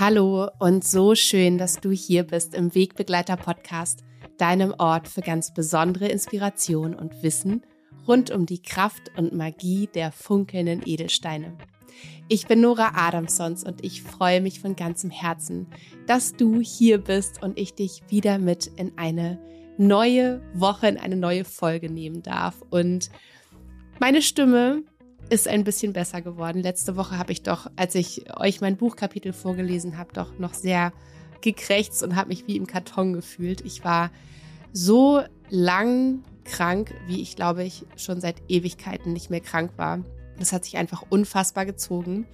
Hallo und so schön, dass du hier bist im Wegbegleiter Podcast, deinem Ort für ganz besondere Inspiration und Wissen rund um die Kraft und Magie der funkelnden Edelsteine. Ich bin Nora Adamsons und ich freue mich von ganzem Herzen, dass du hier bist und ich dich wieder mit in eine neue Woche, in eine neue Folge nehmen darf. Und meine Stimme ist ein bisschen besser geworden. Letzte Woche habe ich doch, als ich euch mein Buchkapitel vorgelesen habe, doch noch sehr gekrächzt und habe mich wie im Karton gefühlt. Ich war so lang krank, wie ich glaube ich schon seit Ewigkeiten nicht mehr krank war. Das hat sich einfach unfassbar gezogen.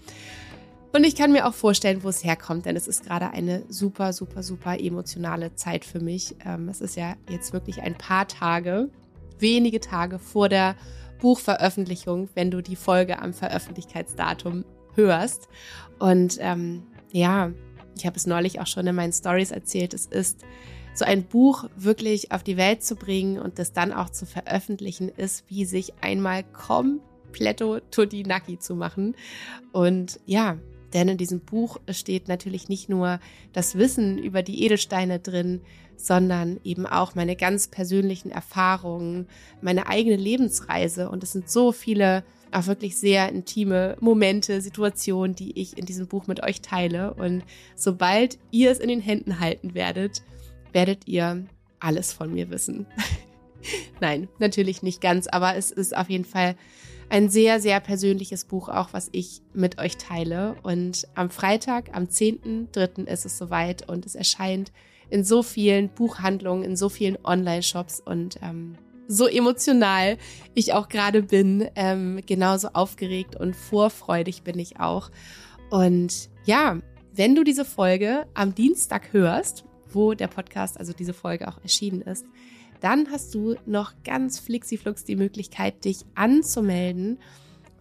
Und ich kann mir auch vorstellen, wo es herkommt, denn es ist gerade eine super, super, super emotionale Zeit für mich. Ähm, es ist ja jetzt wirklich ein paar Tage, wenige Tage vor der Buchveröffentlichung, wenn du die Folge am Veröffentlichkeitsdatum hörst. Und ähm, ja, ich habe es neulich auch schon in meinen Stories erzählt, es ist so ein Buch wirklich auf die Welt zu bringen und das dann auch zu veröffentlichen, ist wie sich einmal kompletto tutti naki zu machen. Und ja, denn in diesem Buch steht natürlich nicht nur das Wissen über die Edelsteine drin, sondern eben auch meine ganz persönlichen Erfahrungen, meine eigene Lebensreise. Und es sind so viele auch wirklich sehr intime Momente, Situationen, die ich in diesem Buch mit euch teile. Und sobald ihr es in den Händen halten werdet, werdet ihr alles von mir wissen. Nein, natürlich nicht ganz, aber es ist auf jeden Fall ein sehr, sehr persönliches Buch auch, was ich mit euch teile. Und am Freitag, am 10.3. ist es soweit und es erscheint in so vielen Buchhandlungen, in so vielen Online-Shops und ähm, so emotional ich auch gerade bin, ähm, genauso aufgeregt und vorfreudig bin ich auch. Und ja, wenn du diese Folge am Dienstag hörst, wo der Podcast, also diese Folge auch erschienen ist, dann hast du noch ganz flixiflux die Möglichkeit, dich anzumelden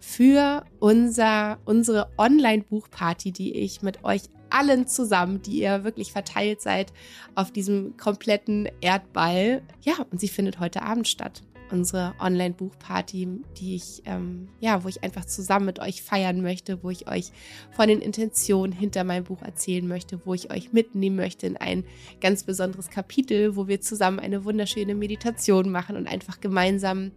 für unser, unsere Online-Buchparty, die ich mit euch allen zusammen, die ihr wirklich verteilt seid auf diesem kompletten Erdball. Ja, und sie findet heute Abend statt. Unsere Online-Buchparty, die ich, ähm, ja, wo ich einfach zusammen mit euch feiern möchte, wo ich euch von den Intentionen hinter meinem Buch erzählen möchte, wo ich euch mitnehmen möchte in ein ganz besonderes Kapitel, wo wir zusammen eine wunderschöne Meditation machen und einfach gemeinsam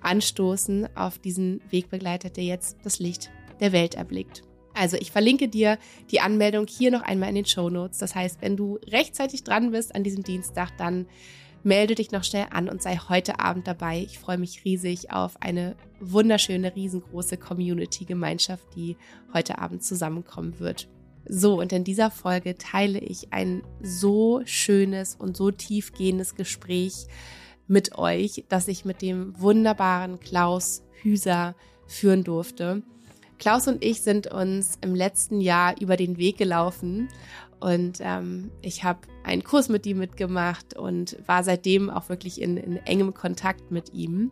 anstoßen auf diesen Wegbegleiter, der jetzt das Licht der Welt erblickt. Also ich verlinke dir die Anmeldung hier noch einmal in den Show Notes. Das heißt, wenn du rechtzeitig dran bist an diesem Dienstag, dann melde dich noch schnell an und sei heute Abend dabei. Ich freue mich riesig auf eine wunderschöne, riesengroße Community-Gemeinschaft, die heute Abend zusammenkommen wird. So, und in dieser Folge teile ich ein so schönes und so tiefgehendes Gespräch mit euch, das ich mit dem wunderbaren Klaus Hüser führen durfte. Klaus und ich sind uns im letzten Jahr über den Weg gelaufen und ähm, ich habe einen Kurs mit ihm mitgemacht und war seitdem auch wirklich in, in engem Kontakt mit ihm.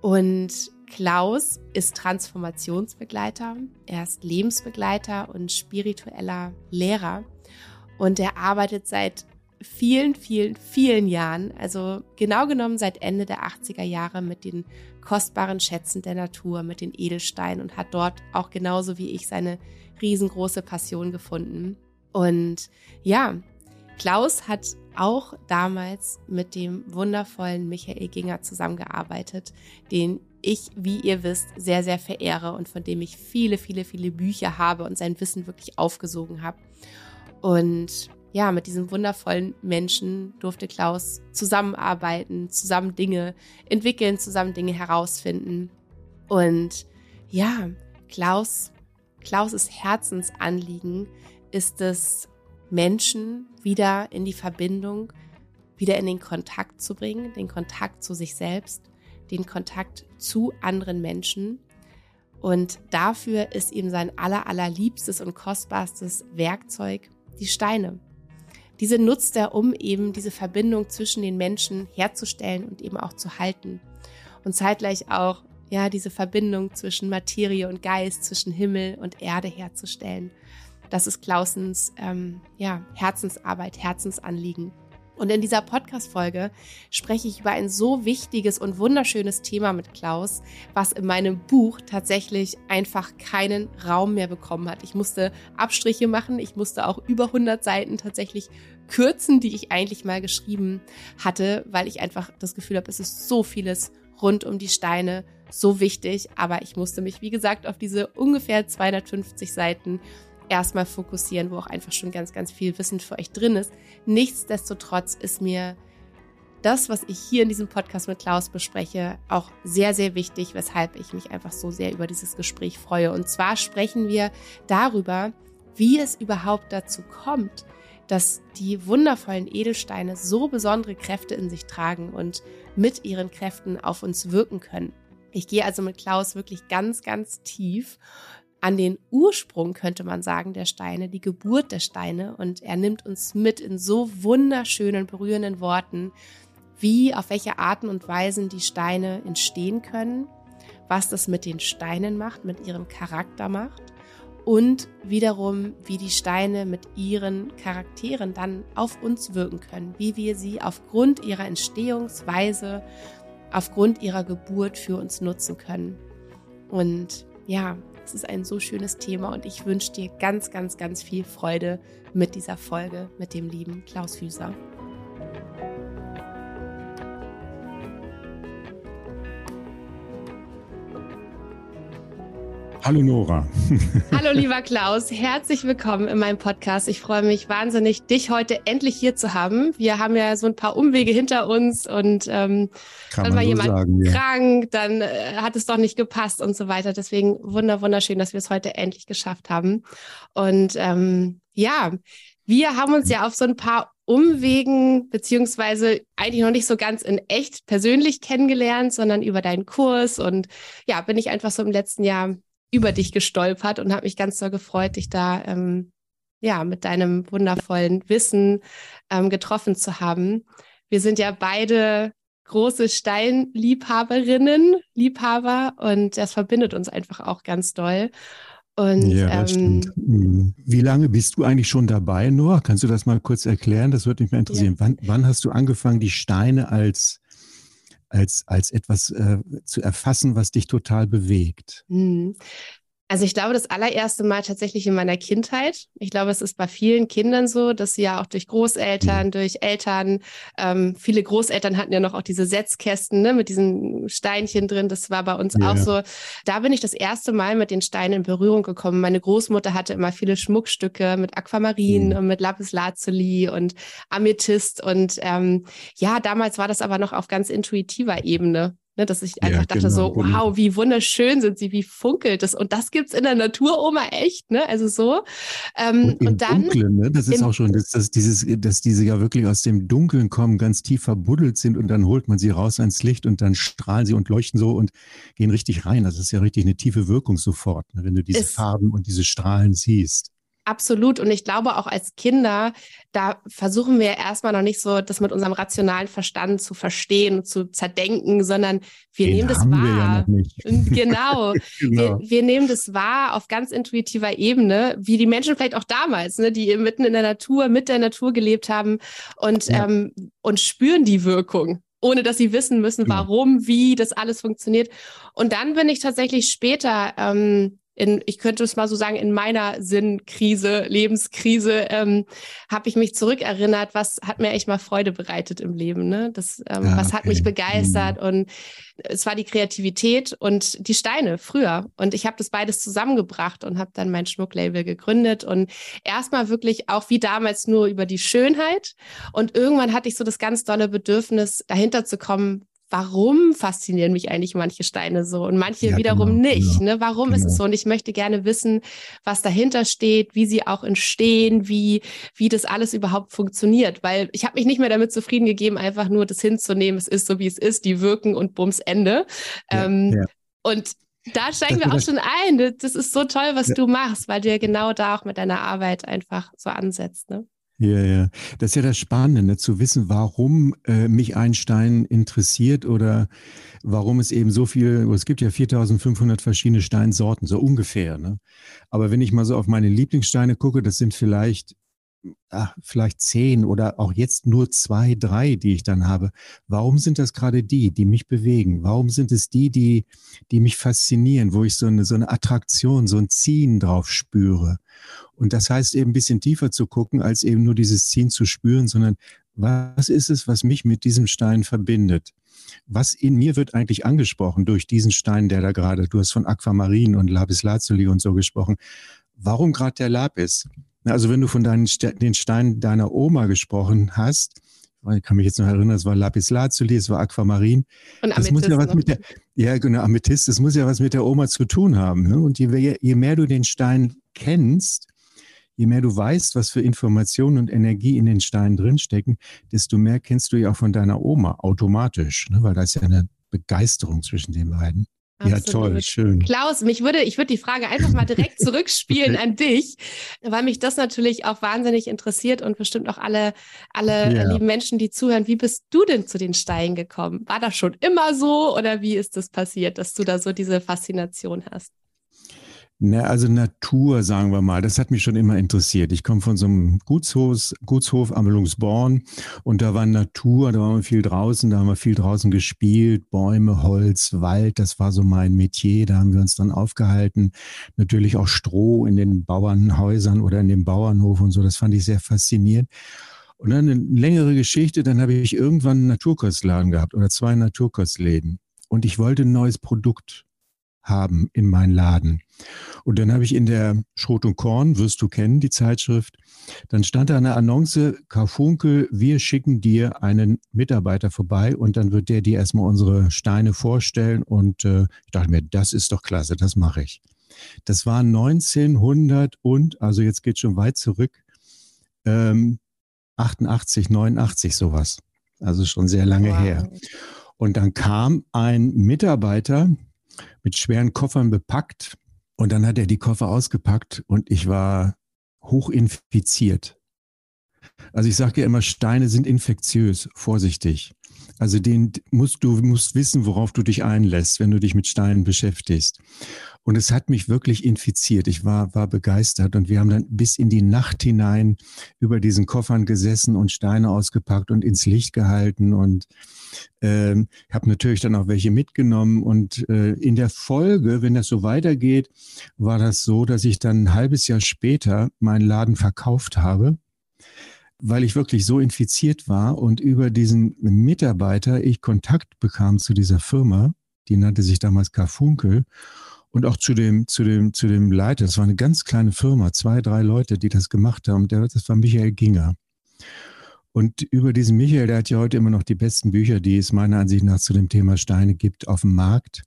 Und Klaus ist Transformationsbegleiter, er ist Lebensbegleiter und spiritueller Lehrer und er arbeitet seit vielen, vielen, vielen Jahren, also genau genommen seit Ende der 80er Jahre mit den kostbaren Schätzen der Natur, mit den Edelsteinen und hat dort auch genauso wie ich seine riesengroße Passion gefunden. Und ja, Klaus hat auch damals mit dem wundervollen Michael Ginger zusammengearbeitet, den ich, wie ihr wisst, sehr, sehr verehre und von dem ich viele, viele, viele Bücher habe und sein Wissen wirklich aufgesogen habe. Und ja, mit diesem wundervollen Menschen durfte Klaus zusammenarbeiten, zusammen Dinge entwickeln, zusammen Dinge herausfinden. Und ja, Klaus, Klaus' Herzensanliegen ist es, Menschen wieder in die Verbindung, wieder in den Kontakt zu bringen, den Kontakt zu sich selbst, den Kontakt zu anderen Menschen. Und dafür ist ihm sein aller, allerliebstes und kostbarstes Werkzeug die Steine. Diese nutzt er, um eben diese Verbindung zwischen den Menschen herzustellen und eben auch zu halten. Und zeitgleich auch, ja, diese Verbindung zwischen Materie und Geist, zwischen Himmel und Erde herzustellen. Das ist Klausens, ähm, ja, Herzensarbeit, Herzensanliegen. Und in dieser Podcast-Folge spreche ich über ein so wichtiges und wunderschönes Thema mit Klaus, was in meinem Buch tatsächlich einfach keinen Raum mehr bekommen hat. Ich musste Abstriche machen. Ich musste auch über 100 Seiten tatsächlich kürzen, die ich eigentlich mal geschrieben hatte, weil ich einfach das Gefühl habe, es ist so vieles rund um die Steine so wichtig. Aber ich musste mich, wie gesagt, auf diese ungefähr 250 Seiten erstmal fokussieren, wo auch einfach schon ganz, ganz viel Wissen für euch drin ist. Nichtsdestotrotz ist mir das, was ich hier in diesem Podcast mit Klaus bespreche, auch sehr, sehr wichtig, weshalb ich mich einfach so sehr über dieses Gespräch freue. Und zwar sprechen wir darüber, wie es überhaupt dazu kommt, dass die wundervollen Edelsteine so besondere Kräfte in sich tragen und mit ihren Kräften auf uns wirken können. Ich gehe also mit Klaus wirklich ganz, ganz tief an den Ursprung, könnte man sagen, der Steine, die Geburt der Steine. Und er nimmt uns mit in so wunderschönen, berührenden Worten, wie, auf welche Arten und Weisen die Steine entstehen können, was das mit den Steinen macht, mit ihrem Charakter macht und wiederum, wie die Steine mit ihren Charakteren dann auf uns wirken können, wie wir sie aufgrund ihrer Entstehungsweise, aufgrund ihrer Geburt für uns nutzen können. Und ja, es ist ein so schönes Thema und ich wünsche dir ganz, ganz, ganz viel Freude mit dieser Folge mit dem lieben Klaus Hüser. Hallo Nora. Hallo lieber Klaus, herzlich willkommen in meinem Podcast. Ich freue mich wahnsinnig, dich heute endlich hier zu haben. Wir haben ja so ein paar Umwege hinter uns und ähm, dann war jemand sagen, krank, ja. dann äh, hat es doch nicht gepasst und so weiter. Deswegen wunder wunderschön, dass wir es heute endlich geschafft haben. Und ähm, ja, wir haben uns ja auf so ein paar Umwegen, beziehungsweise eigentlich noch nicht so ganz in echt persönlich kennengelernt, sondern über deinen Kurs. Und ja, bin ich einfach so im letzten Jahr über dich gestolpert und habe mich ganz so gefreut, dich da ähm, ja mit deinem wundervollen Wissen ähm, getroffen zu haben. Wir sind ja beide große Steinliebhaberinnen, Liebhaber und das verbindet uns einfach auch ganz doll. Und, ja, ähm, stimmt. Hm. Wie lange bist du eigentlich schon dabei, Noah? Kannst du das mal kurz erklären? Das würde mich mal interessieren. Ja. Wann, wann hast du angefangen, die Steine als als, als etwas äh, zu erfassen, was dich total bewegt? Mhm. Also ich glaube, das allererste Mal tatsächlich in meiner Kindheit. Ich glaube, es ist bei vielen Kindern so, dass sie ja auch durch Großeltern, mhm. durch Eltern, ähm, viele Großeltern hatten ja noch auch diese Setzkästen ne, mit diesen Steinchen drin. Das war bei uns ja. auch so. Da bin ich das erste Mal mit den Steinen in Berührung gekommen. Meine Großmutter hatte immer viele Schmuckstücke mit Aquamarin mhm. und mit Lapislazuli und Amethyst. Und ähm, ja, damals war das aber noch auf ganz intuitiver Ebene. Ne, dass ich einfach ja, dachte genau, so, wow, wie wunderschön sind sie, wie funkelt es. Und das gibt es in der Natur, Oma, echt, ne? Also so. Ähm, und, und dann. Dunklen, ne? Das ist auch schon, dass, dass, dieses, dass diese ja wirklich aus dem Dunkeln kommen, ganz tief verbuddelt sind und dann holt man sie raus ans Licht und dann strahlen sie und leuchten so und gehen richtig rein. Das ist ja richtig eine tiefe Wirkung sofort, ne? wenn du diese Farben und diese Strahlen siehst. Absolut. Und ich glaube auch als Kinder, da versuchen wir erstmal noch nicht so, das mit unserem rationalen Verstand zu verstehen und zu zerdenken, sondern wir Den nehmen das wahr. Ja genau. genau. Wir, wir, nehmen das wahr auf ganz intuitiver Ebene, wie die Menschen vielleicht auch damals, ne, die mitten in der Natur, mit der Natur gelebt haben und, ja. ähm, und spüren die Wirkung ohne dass sie wissen müssen, genau. warum, wie das alles funktioniert. Und dann bin ich tatsächlich später ähm, in, ich könnte es mal so sagen, in meiner Sinnkrise, Lebenskrise, ähm, habe ich mich zurückerinnert, was hat mir echt mal Freude bereitet im Leben, ne? Das, ähm, ah, was okay. hat mich begeistert mhm. und es war die Kreativität und die Steine früher. Und ich habe das beides zusammengebracht und habe dann mein Schmucklabel gegründet und erstmal wirklich auch wie damals nur über die Schönheit. Und irgendwann hatte ich so das ganz tolle Bedürfnis, dahinter zu kommen, warum faszinieren mich eigentlich manche Steine so und manche ja, wiederum genau, nicht. Genau, ne? Warum genau. ist es genau. so? Und ich möchte gerne wissen, was dahinter steht, wie sie auch entstehen, wie, wie das alles überhaupt funktioniert. Weil ich habe mich nicht mehr damit zufrieden gegeben, einfach nur das hinzunehmen, es ist so, wie es ist, die wirken und bums Ende. Ja, ähm, ja. Und da steigen wir auch schon ein. Das ist so toll, was du machst, weil du ja genau da auch mit deiner Arbeit einfach so ansetzt. Ne? Ja, ja. Das ist ja das Spannende, ne? zu wissen, warum äh, mich ein Stein interessiert oder warum es eben so viel, es gibt ja 4500 verschiedene Steinsorten, so ungefähr. Ne? Aber wenn ich mal so auf meine Lieblingssteine gucke, das sind vielleicht ach, vielleicht zehn oder auch jetzt nur zwei, drei, die ich dann habe. Warum sind das gerade die, die mich bewegen? Warum sind es die, die, die mich faszinieren, wo ich so eine, so eine Attraktion, so ein Ziehen drauf spüre? Und das heißt eben ein bisschen tiefer zu gucken, als eben nur dieses Ziehen zu spüren, sondern was ist es, was mich mit diesem Stein verbindet? Was in mir wird eigentlich angesprochen durch diesen Stein, der da gerade, du hast von Aquamarin und Lapis Lazuli und so gesprochen. Warum gerade der Lapis? Also wenn du von deinen, den Steinen deiner Oma gesprochen hast, ich kann mich jetzt noch erinnern, es war Lapis Lazuli, es war Aquamarin. Und das muss ja was mit der, ja genau, Amethyst, das muss ja was mit der Oma zu tun haben. Ne? Und je, je mehr du den Stein kennst, je mehr du weißt, was für Informationen und Energie in den Steinen drinstecken, desto mehr kennst du ja auch von deiner Oma automatisch, ne? weil da ist ja eine Begeisterung zwischen den beiden. Absolut. Ja, toll, schön. Klaus, mich würde, ich würde die Frage einfach mal direkt zurückspielen an dich, weil mich das natürlich auch wahnsinnig interessiert und bestimmt auch alle, alle ja. lieben Menschen, die zuhören. Wie bist du denn zu den Steinen gekommen? War das schon immer so oder wie ist das passiert, dass du da so diese Faszination hast? Na, also Natur, sagen wir mal, das hat mich schon immer interessiert. Ich komme von so einem Gutshof, Gutshof Amelungsborn und da war Natur, da waren wir viel draußen, da haben wir viel draußen gespielt, Bäume, Holz, Wald, das war so mein Metier, da haben wir uns dann aufgehalten. Natürlich auch Stroh in den Bauernhäusern oder in dem Bauernhof und so, das fand ich sehr faszinierend. Und dann eine längere Geschichte, dann habe ich irgendwann einen Naturkostladen gehabt oder zwei Naturkostläden und ich wollte ein neues Produkt haben in meinen Laden. Und dann habe ich in der Schrot und Korn, wirst du kennen, die Zeitschrift, dann stand da eine Annonce, Karfunkel, wir schicken dir einen Mitarbeiter vorbei und dann wird der dir erstmal unsere Steine vorstellen. Und äh, ich dachte mir, das ist doch klasse, das mache ich. Das war 1900 und, also jetzt geht schon weit zurück, ähm, 88, 89 sowas. Also schon sehr lange wow. her. Und dann kam ein Mitarbeiter, mit schweren Koffern bepackt. Und dann hat er die Koffer ausgepackt und ich war hochinfiziert. Also ich sage ja immer, Steine sind infektiös, vorsichtig. Also den musst du musst wissen, worauf du dich einlässt, wenn du dich mit Steinen beschäftigst. Und es hat mich wirklich infiziert. Ich war, war begeistert und wir haben dann bis in die Nacht hinein über diesen Koffern gesessen und Steine ausgepackt und ins Licht gehalten und ähm, habe natürlich dann auch welche mitgenommen. Und äh, in der Folge, wenn das so weitergeht, war das so, dass ich dann ein halbes Jahr später meinen Laden verkauft habe weil ich wirklich so infiziert war und über diesen Mitarbeiter ich Kontakt bekam zu dieser Firma, die nannte sich damals Carfunkel und auch zu dem, zu dem, zu dem Leiter. Das war eine ganz kleine Firma, zwei, drei Leute, die das gemacht haben. Der, das war Michael Ginger. Und über diesen Michael, der hat ja heute immer noch die besten Bücher, die es meiner Ansicht nach zu dem Thema Steine gibt, auf dem Markt.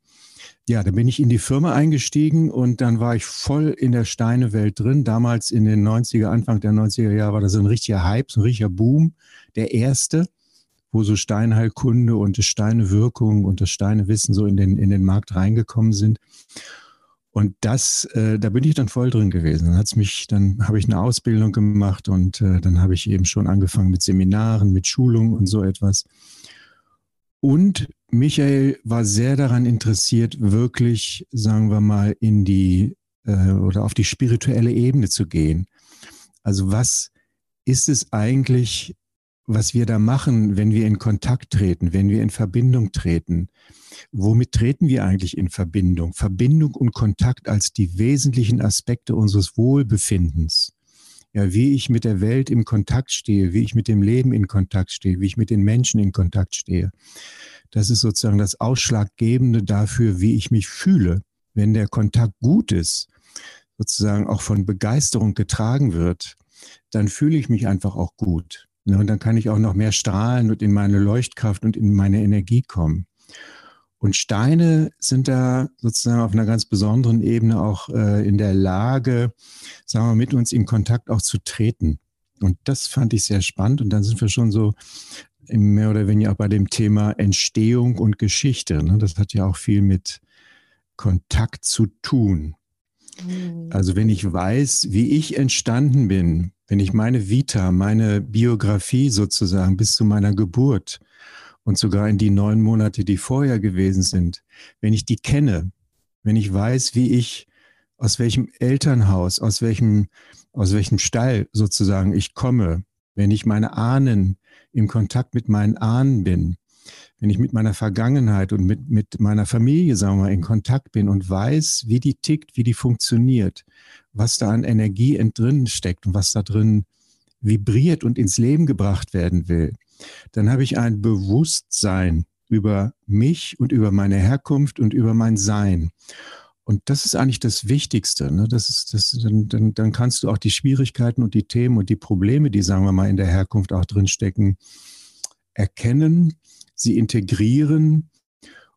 Ja, da bin ich in die Firma eingestiegen und dann war ich voll in der Steinewelt drin. Damals in den 90er, Anfang der 90er Jahre war das ein richtiger Hype, ein richtiger Boom. Der erste, wo so Steinheilkunde und das Steinewirkung und das Steinewissen so in den, in den Markt reingekommen sind. Und das, äh, da bin ich dann voll drin gewesen. Dann hat's mich, dann habe ich eine Ausbildung gemacht und äh, dann habe ich eben schon angefangen mit Seminaren, mit Schulungen und so etwas. Und Michael war sehr daran interessiert, wirklich, sagen wir mal, in die äh, oder auf die spirituelle Ebene zu gehen. Also was ist es eigentlich, was wir da machen, wenn wir in Kontakt treten, wenn wir in Verbindung treten? Womit treten wir eigentlich in Verbindung? Verbindung und Kontakt als die wesentlichen Aspekte unseres Wohlbefindens. Ja, wie ich mit der Welt in Kontakt stehe, wie ich mit dem Leben in Kontakt stehe, wie ich mit den Menschen in Kontakt stehe. Das ist sozusagen das Ausschlaggebende dafür, wie ich mich fühle. Wenn der Kontakt gut ist, sozusagen auch von Begeisterung getragen wird, dann fühle ich mich einfach auch gut. Ne, und dann kann ich auch noch mehr strahlen und in meine Leuchtkraft und in meine Energie kommen. Und Steine sind da sozusagen auf einer ganz besonderen Ebene auch äh, in der Lage, sagen wir, mit uns in Kontakt auch zu treten. Und das fand ich sehr spannend. Und dann sind wir schon so mehr oder weniger auch bei dem Thema Entstehung und Geschichte. Ne? Das hat ja auch viel mit Kontakt zu tun. Mhm. Also wenn ich weiß, wie ich entstanden bin, wenn ich meine Vita, meine Biografie sozusagen bis zu meiner Geburt und sogar in die neun Monate, die vorher gewesen sind, wenn ich die kenne, wenn ich weiß, wie ich aus welchem Elternhaus, aus welchem, aus welchem Stall sozusagen ich komme, wenn ich meine Ahnen im Kontakt mit meinen Ahnen bin, wenn ich mit meiner Vergangenheit und mit, mit meiner Familie, sagen wir mal, in Kontakt bin und weiß, wie die tickt, wie die funktioniert, was da an Energie drin steckt und was da drin vibriert und ins Leben gebracht werden will, dann habe ich ein Bewusstsein über mich und über meine Herkunft und über mein Sein. Und das ist eigentlich das Wichtigste. Ne? Das ist, das, dann, dann, dann kannst du auch die Schwierigkeiten und die Themen und die Probleme, die, sagen wir mal, in der Herkunft auch drinstecken, erkennen, sie integrieren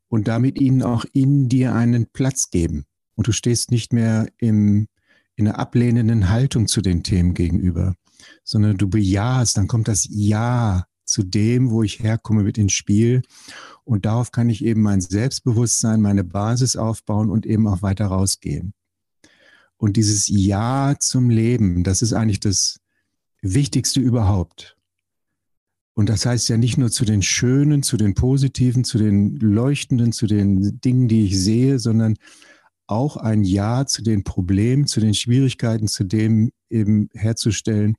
und damit ihnen auch in dir einen Platz geben. Und du stehst nicht mehr im, in einer ablehnenden Haltung zu den Themen gegenüber, sondern du bejahst, dann kommt das Ja zu dem, wo ich herkomme, mit ins Spiel. Und darauf kann ich eben mein Selbstbewusstsein, meine Basis aufbauen und eben auch weiter rausgehen. Und dieses Ja zum Leben, das ist eigentlich das Wichtigste überhaupt. Und das heißt ja nicht nur zu den Schönen, zu den Positiven, zu den Leuchtenden, zu den Dingen, die ich sehe, sondern auch ein Ja zu den Problemen, zu den Schwierigkeiten, zu dem eben herzustellen,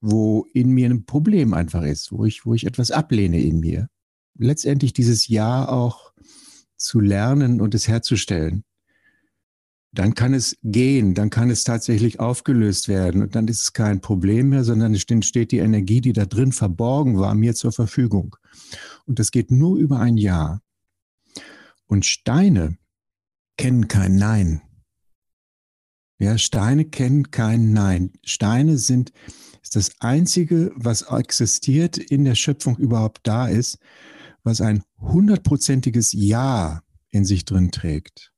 wo in mir ein Problem einfach ist, wo ich, wo ich etwas ablehne in mir. Letztendlich dieses Ja auch zu lernen und es herzustellen. Dann kann es gehen, dann kann es tatsächlich aufgelöst werden und dann ist es kein Problem mehr, sondern es steht die Energie, die da drin verborgen war, mir zur Verfügung. Und das geht nur über ein Ja. Und Steine kennen kein Nein. Ja, Steine kennen kein Nein. Steine sind ist das Einzige, was existiert in der Schöpfung überhaupt da ist, was ein hundertprozentiges Ja in sich drin trägt.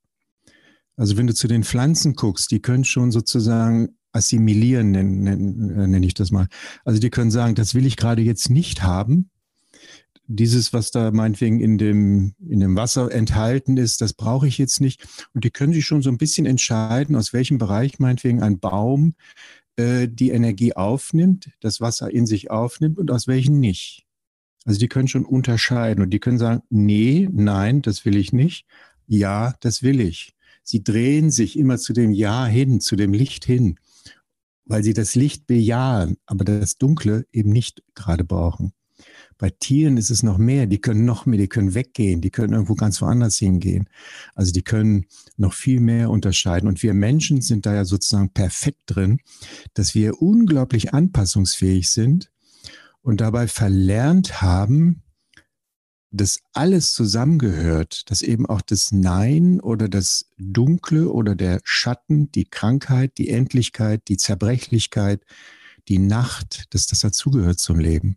Also wenn du zu den Pflanzen guckst, die können schon sozusagen assimilieren, nenne nenn, nenn ich das mal. Also die können sagen, das will ich gerade jetzt nicht haben. Dieses, was da meinetwegen in dem, in dem Wasser enthalten ist, das brauche ich jetzt nicht. Und die können sich schon so ein bisschen entscheiden, aus welchem Bereich meinetwegen ein Baum äh, die Energie aufnimmt, das Wasser in sich aufnimmt und aus welchen nicht. Also die können schon unterscheiden und die können sagen, nee, nein, das will ich nicht. Ja, das will ich. Sie drehen sich immer zu dem Ja hin, zu dem Licht hin, weil sie das Licht bejahen, aber das Dunkle eben nicht gerade brauchen. Bei Tieren ist es noch mehr, die können noch mehr, die können weggehen, die können irgendwo ganz woanders hingehen. Also die können noch viel mehr unterscheiden. Und wir Menschen sind da ja sozusagen perfekt drin, dass wir unglaublich anpassungsfähig sind und dabei verlernt haben, dass alles zusammengehört, dass eben auch das Nein oder das Dunkle oder der Schatten, die Krankheit, die Endlichkeit, die Zerbrechlichkeit, die Nacht, dass das dazugehört zum Leben.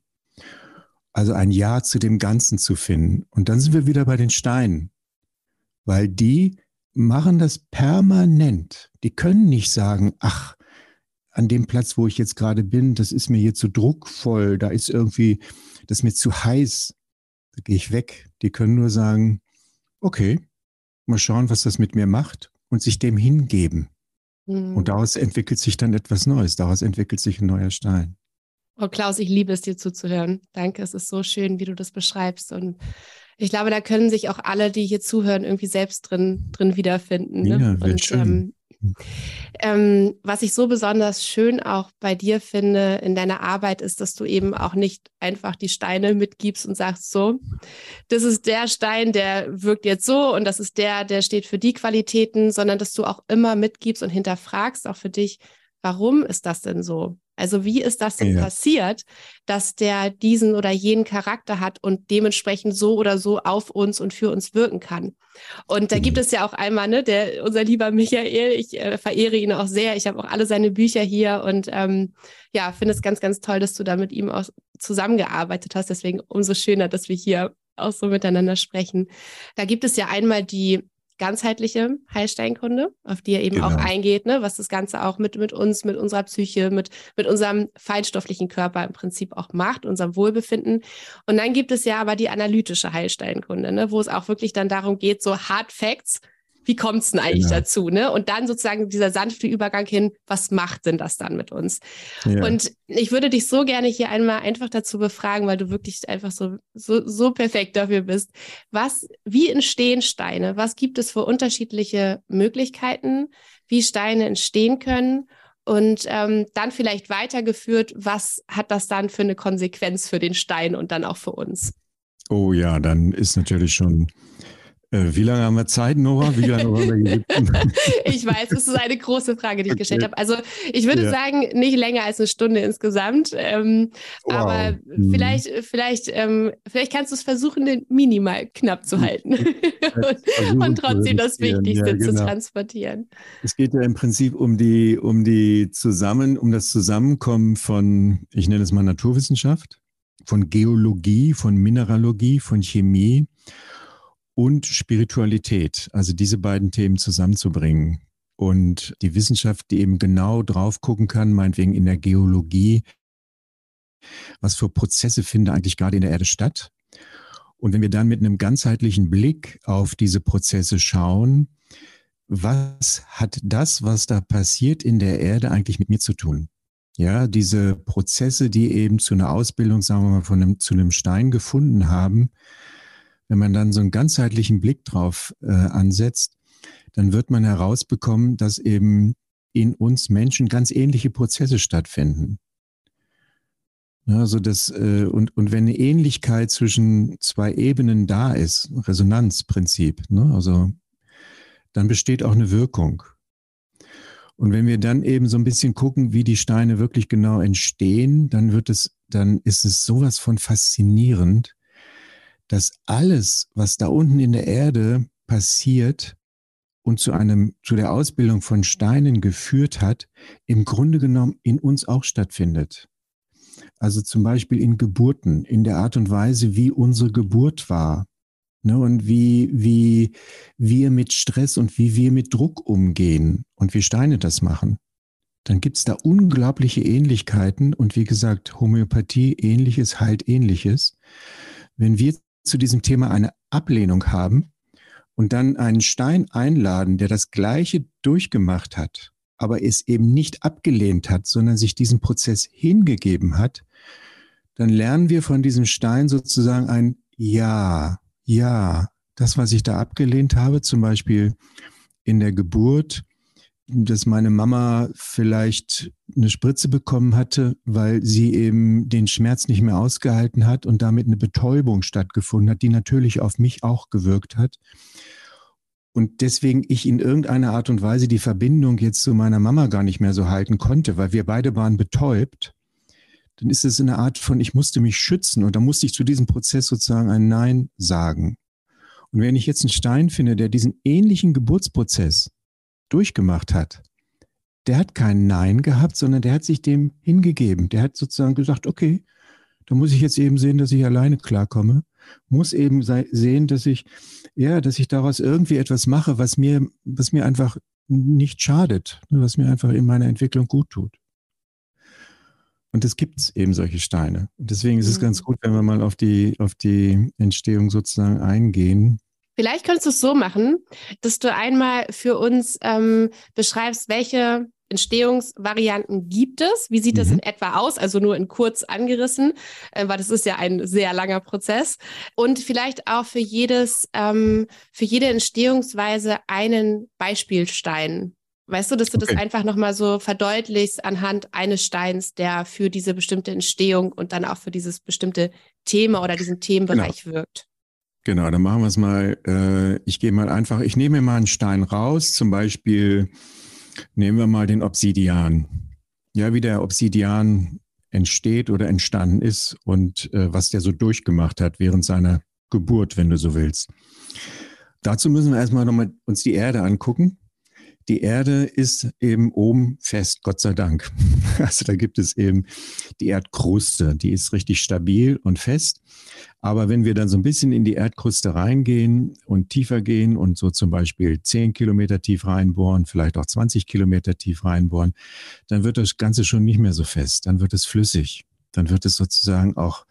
Also ein Ja zu dem Ganzen zu finden. Und dann sind wir wieder bei den Steinen, weil die machen das permanent. Die können nicht sagen, ach, an dem Platz, wo ich jetzt gerade bin, das ist mir hier zu druckvoll, da ist irgendwie, das ist mir zu heiß, da gehe ich weg. Die können nur sagen, okay, mal schauen, was das mit mir macht und sich dem hingeben. Mhm. Und daraus entwickelt sich dann etwas Neues, daraus entwickelt sich ein neuer Stein. Oh Klaus, ich liebe es, dir zuzuhören. Danke, es ist so schön, wie du das beschreibst. Und ich glaube, da können sich auch alle, die hier zuhören, irgendwie selbst drin, drin wiederfinden. Ne? Ja, und, schön. Ähm, ähm, was ich so besonders schön auch bei dir finde in deiner Arbeit ist, dass du eben auch nicht einfach die Steine mitgibst und sagst so, das ist der Stein, der wirkt jetzt so und das ist der, der steht für die Qualitäten, sondern dass du auch immer mitgibst und hinterfragst auch für dich, warum ist das denn so? Also wie ist das denn ja. passiert, dass der diesen oder jenen Charakter hat und dementsprechend so oder so auf uns und für uns wirken kann? Und da mhm. gibt es ja auch einmal, ne, der unser lieber Michael, ich äh, verehre ihn auch sehr. Ich habe auch alle seine Bücher hier und ähm, ja, finde es ganz, ganz toll, dass du da mit ihm auch zusammengearbeitet hast. Deswegen umso schöner, dass wir hier auch so miteinander sprechen. Da gibt es ja einmal die ganzheitliche Heilsteinkunde, auf die er eben genau. auch eingeht, ne, was das Ganze auch mit, mit uns, mit unserer Psyche, mit, mit unserem feinstofflichen Körper im Prinzip auch macht, unserem Wohlbefinden. Und dann gibt es ja aber die analytische Heilsteinkunde, ne, wo es auch wirklich dann darum geht, so Hard Facts wie kommt es denn eigentlich genau. dazu? Ne? Und dann sozusagen dieser sanfte Übergang hin, was macht denn das dann mit uns? Ja. Und ich würde dich so gerne hier einmal einfach dazu befragen, weil du wirklich einfach so, so, so perfekt dafür bist. Was, wie entstehen Steine? Was gibt es für unterschiedliche Möglichkeiten, wie Steine entstehen können? Und ähm, dann vielleicht weitergeführt, was hat das dann für eine Konsequenz für den Stein und dann auch für uns? Oh ja, dann ist natürlich schon wie lange haben wir Zeit, Nora? Wie lange wollen wir ich weiß, das ist eine große Frage, die ich okay. gestellt habe. Also ich würde ja. sagen, nicht länger als eine Stunde insgesamt. Ähm, wow. Aber mhm. vielleicht, vielleicht, ähm, vielleicht kannst du es versuchen, den minimal knapp zu halten und, und, trotzdem das Wichtigste ja, genau. zu transportieren. Es geht ja im Prinzip um die, um die Zusammen, um das Zusammenkommen von, ich nenne es mal Naturwissenschaft, von Geologie, von Mineralogie, von Chemie und Spiritualität, also diese beiden Themen zusammenzubringen. Und die Wissenschaft, die eben genau drauf gucken kann, meinetwegen in der Geologie, was für Prozesse finden eigentlich gerade in der Erde statt. Und wenn wir dann mit einem ganzheitlichen Blick auf diese Prozesse schauen, was hat das, was da passiert in der Erde eigentlich mit mir zu tun? Ja, diese Prozesse, die eben zu einer Ausbildung, sagen wir mal, von einem, zu einem Stein gefunden haben, wenn man dann so einen ganzheitlichen Blick drauf äh, ansetzt, dann wird man herausbekommen, dass eben in uns Menschen ganz ähnliche Prozesse stattfinden. Also das, äh, und, und wenn eine Ähnlichkeit zwischen zwei Ebenen da ist, Resonanzprinzip, ne, also dann besteht auch eine Wirkung. Und wenn wir dann eben so ein bisschen gucken, wie die Steine wirklich genau entstehen, dann wird es, dann ist es sowas von faszinierend, dass alles, was da unten in der Erde passiert und zu einem, zu der Ausbildung von Steinen geführt hat, im Grunde genommen in uns auch stattfindet. Also zum Beispiel in Geburten, in der Art und Weise, wie unsere Geburt war. Ne, und wie, wie wir mit Stress und wie wir mit Druck umgehen und wie Steine das machen. Dann gibt es da unglaubliche Ähnlichkeiten und wie gesagt, Homöopathie ähnliches heilt ähnliches. Wenn wir zu diesem Thema eine Ablehnung haben und dann einen Stein einladen, der das Gleiche durchgemacht hat, aber es eben nicht abgelehnt hat, sondern sich diesem Prozess hingegeben hat, dann lernen wir von diesem Stein sozusagen ein Ja, ja, das, was ich da abgelehnt habe, zum Beispiel in der Geburt, dass meine Mama vielleicht eine Spritze bekommen hatte, weil sie eben den Schmerz nicht mehr ausgehalten hat und damit eine Betäubung stattgefunden hat, die natürlich auf mich auch gewirkt hat. Und deswegen ich in irgendeiner Art und Weise die Verbindung jetzt zu meiner Mama gar nicht mehr so halten konnte, weil wir beide waren betäubt, dann ist es eine Art von, ich musste mich schützen und da musste ich zu diesem Prozess sozusagen ein Nein sagen. Und wenn ich jetzt einen Stein finde, der diesen ähnlichen Geburtsprozess durchgemacht hat, der hat kein Nein gehabt, sondern der hat sich dem hingegeben. Der hat sozusagen gesagt, okay, da muss ich jetzt eben sehen, dass ich alleine klarkomme, muss eben sehen, dass ich, ja, dass ich daraus irgendwie etwas mache, was mir, was mir einfach nicht schadet, ne, was mir einfach in meiner Entwicklung gut tut. Und es gibt eben solche Steine. Und deswegen ist es ganz mhm. gut, wenn wir mal auf die, auf die Entstehung sozusagen eingehen. Vielleicht könntest du es so machen, dass du einmal für uns ähm, beschreibst, welche Entstehungsvarianten gibt es? Wie sieht mhm. das in etwa aus? Also nur in kurz angerissen, äh, weil das ist ja ein sehr langer Prozess. Und vielleicht auch für jedes, ähm, für jede Entstehungsweise einen Beispielstein. Weißt du, dass du okay. das einfach nochmal so verdeutlichst anhand eines Steins, der für diese bestimmte Entstehung und dann auch für dieses bestimmte Thema oder diesen Themenbereich genau. wirkt? Genau, dann machen wir es mal. Äh, ich gehe mal einfach, ich nehme mir mal einen Stein raus, zum Beispiel nehmen wir mal den Obsidian. Ja, wie der Obsidian entsteht oder entstanden ist und äh, was der so durchgemacht hat während seiner Geburt, wenn du so willst. Dazu müssen wir erstmal nochmal uns die Erde angucken die Erde ist eben oben fest, Gott sei Dank. Also da gibt es eben die Erdkruste, die ist richtig stabil und fest. Aber wenn wir dann so ein bisschen in die Erdkruste reingehen und tiefer gehen und so zum Beispiel 10 Kilometer tief reinbohren, vielleicht auch 20 Kilometer tief reinbohren, dann wird das Ganze schon nicht mehr so fest. Dann wird es flüssig. Dann wird es sozusagen auch,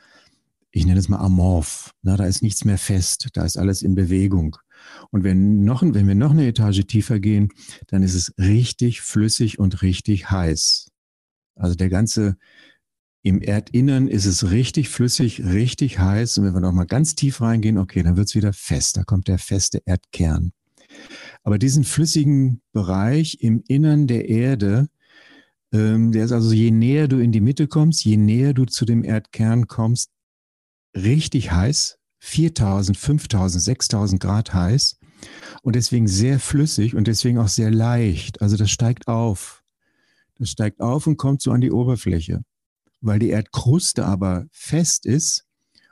ich nenne es mal amorph. Na, da ist nichts mehr fest. Da ist alles in Bewegung. Und wenn, noch, wenn wir noch eine Etage tiefer gehen, dann ist es richtig flüssig und richtig heiß. Also der ganze, im Erdinnern ist es richtig flüssig, richtig heiß. Und wenn wir noch mal ganz tief reingehen, okay, dann wird es wieder fest. Da kommt der feste Erdkern. Aber diesen flüssigen Bereich im Innern der Erde, ähm, der ist also, je näher du in die Mitte kommst, je näher du zu dem Erdkern kommst, richtig heiß, 4000, 5000, 6000 Grad heiß und deswegen sehr flüssig und deswegen auch sehr leicht. Also das steigt auf. Das steigt auf und kommt so an die Oberfläche. Weil die Erdkruste aber fest ist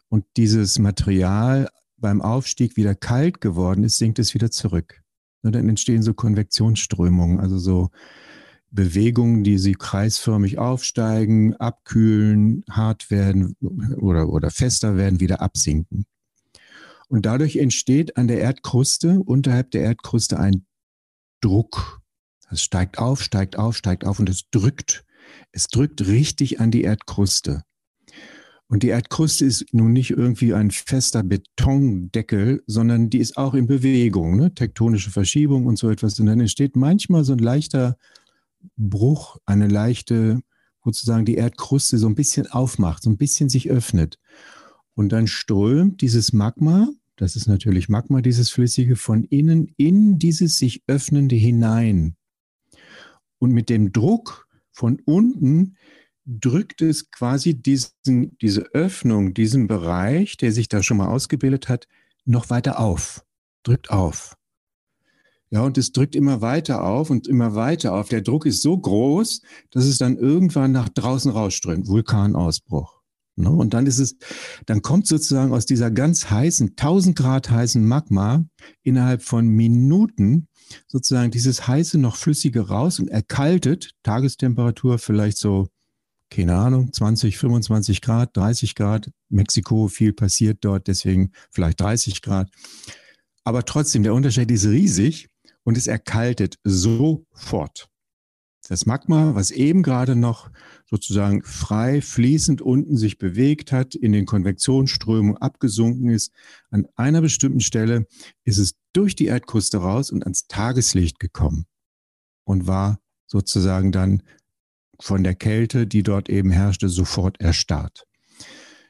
und dieses Material beim Aufstieg wieder kalt geworden ist, sinkt es wieder zurück. Und dann entstehen so Konvektionsströmungen, also so Bewegungen, die sie kreisförmig aufsteigen, abkühlen, hart werden oder, oder fester werden, wieder absinken. Und dadurch entsteht an der Erdkruste, unterhalb der Erdkruste ein Druck. Es steigt auf, steigt auf, steigt auf und es drückt. Es drückt richtig an die Erdkruste. Und die Erdkruste ist nun nicht irgendwie ein fester Betondeckel, sondern die ist auch in Bewegung, ne? tektonische Verschiebung und so etwas. Und dann entsteht manchmal so ein leichter Bruch, eine leichte, sozusagen die Erdkruste so ein bisschen aufmacht, so ein bisschen sich öffnet. Und dann strömt dieses Magma, das ist natürlich Magma, dieses Flüssige, von innen in dieses sich öffnende hinein. Und mit dem Druck von unten drückt es quasi diesen, diese Öffnung, diesen Bereich, der sich da schon mal ausgebildet hat, noch weiter auf, drückt auf. Ja, und es drückt immer weiter auf und immer weiter auf. Der Druck ist so groß, dass es dann irgendwann nach draußen rausströmt. Vulkanausbruch. Ne? Und dann ist es, dann kommt sozusagen aus dieser ganz heißen, 1000 Grad heißen Magma innerhalb von Minuten sozusagen dieses heiße, noch flüssige raus und erkaltet, Tagestemperatur vielleicht so, keine Ahnung, 20, 25 Grad, 30 Grad. Mexiko, viel passiert dort, deswegen vielleicht 30 Grad. Aber trotzdem, der Unterschied ist riesig und es erkaltet sofort. Das Magma, was eben gerade noch sozusagen frei fließend unten sich bewegt hat, in den Konvektionsströmungen abgesunken ist, an einer bestimmten Stelle ist es durch die Erdkruste raus und ans Tageslicht gekommen und war sozusagen dann von der Kälte, die dort eben herrschte, sofort erstarrt.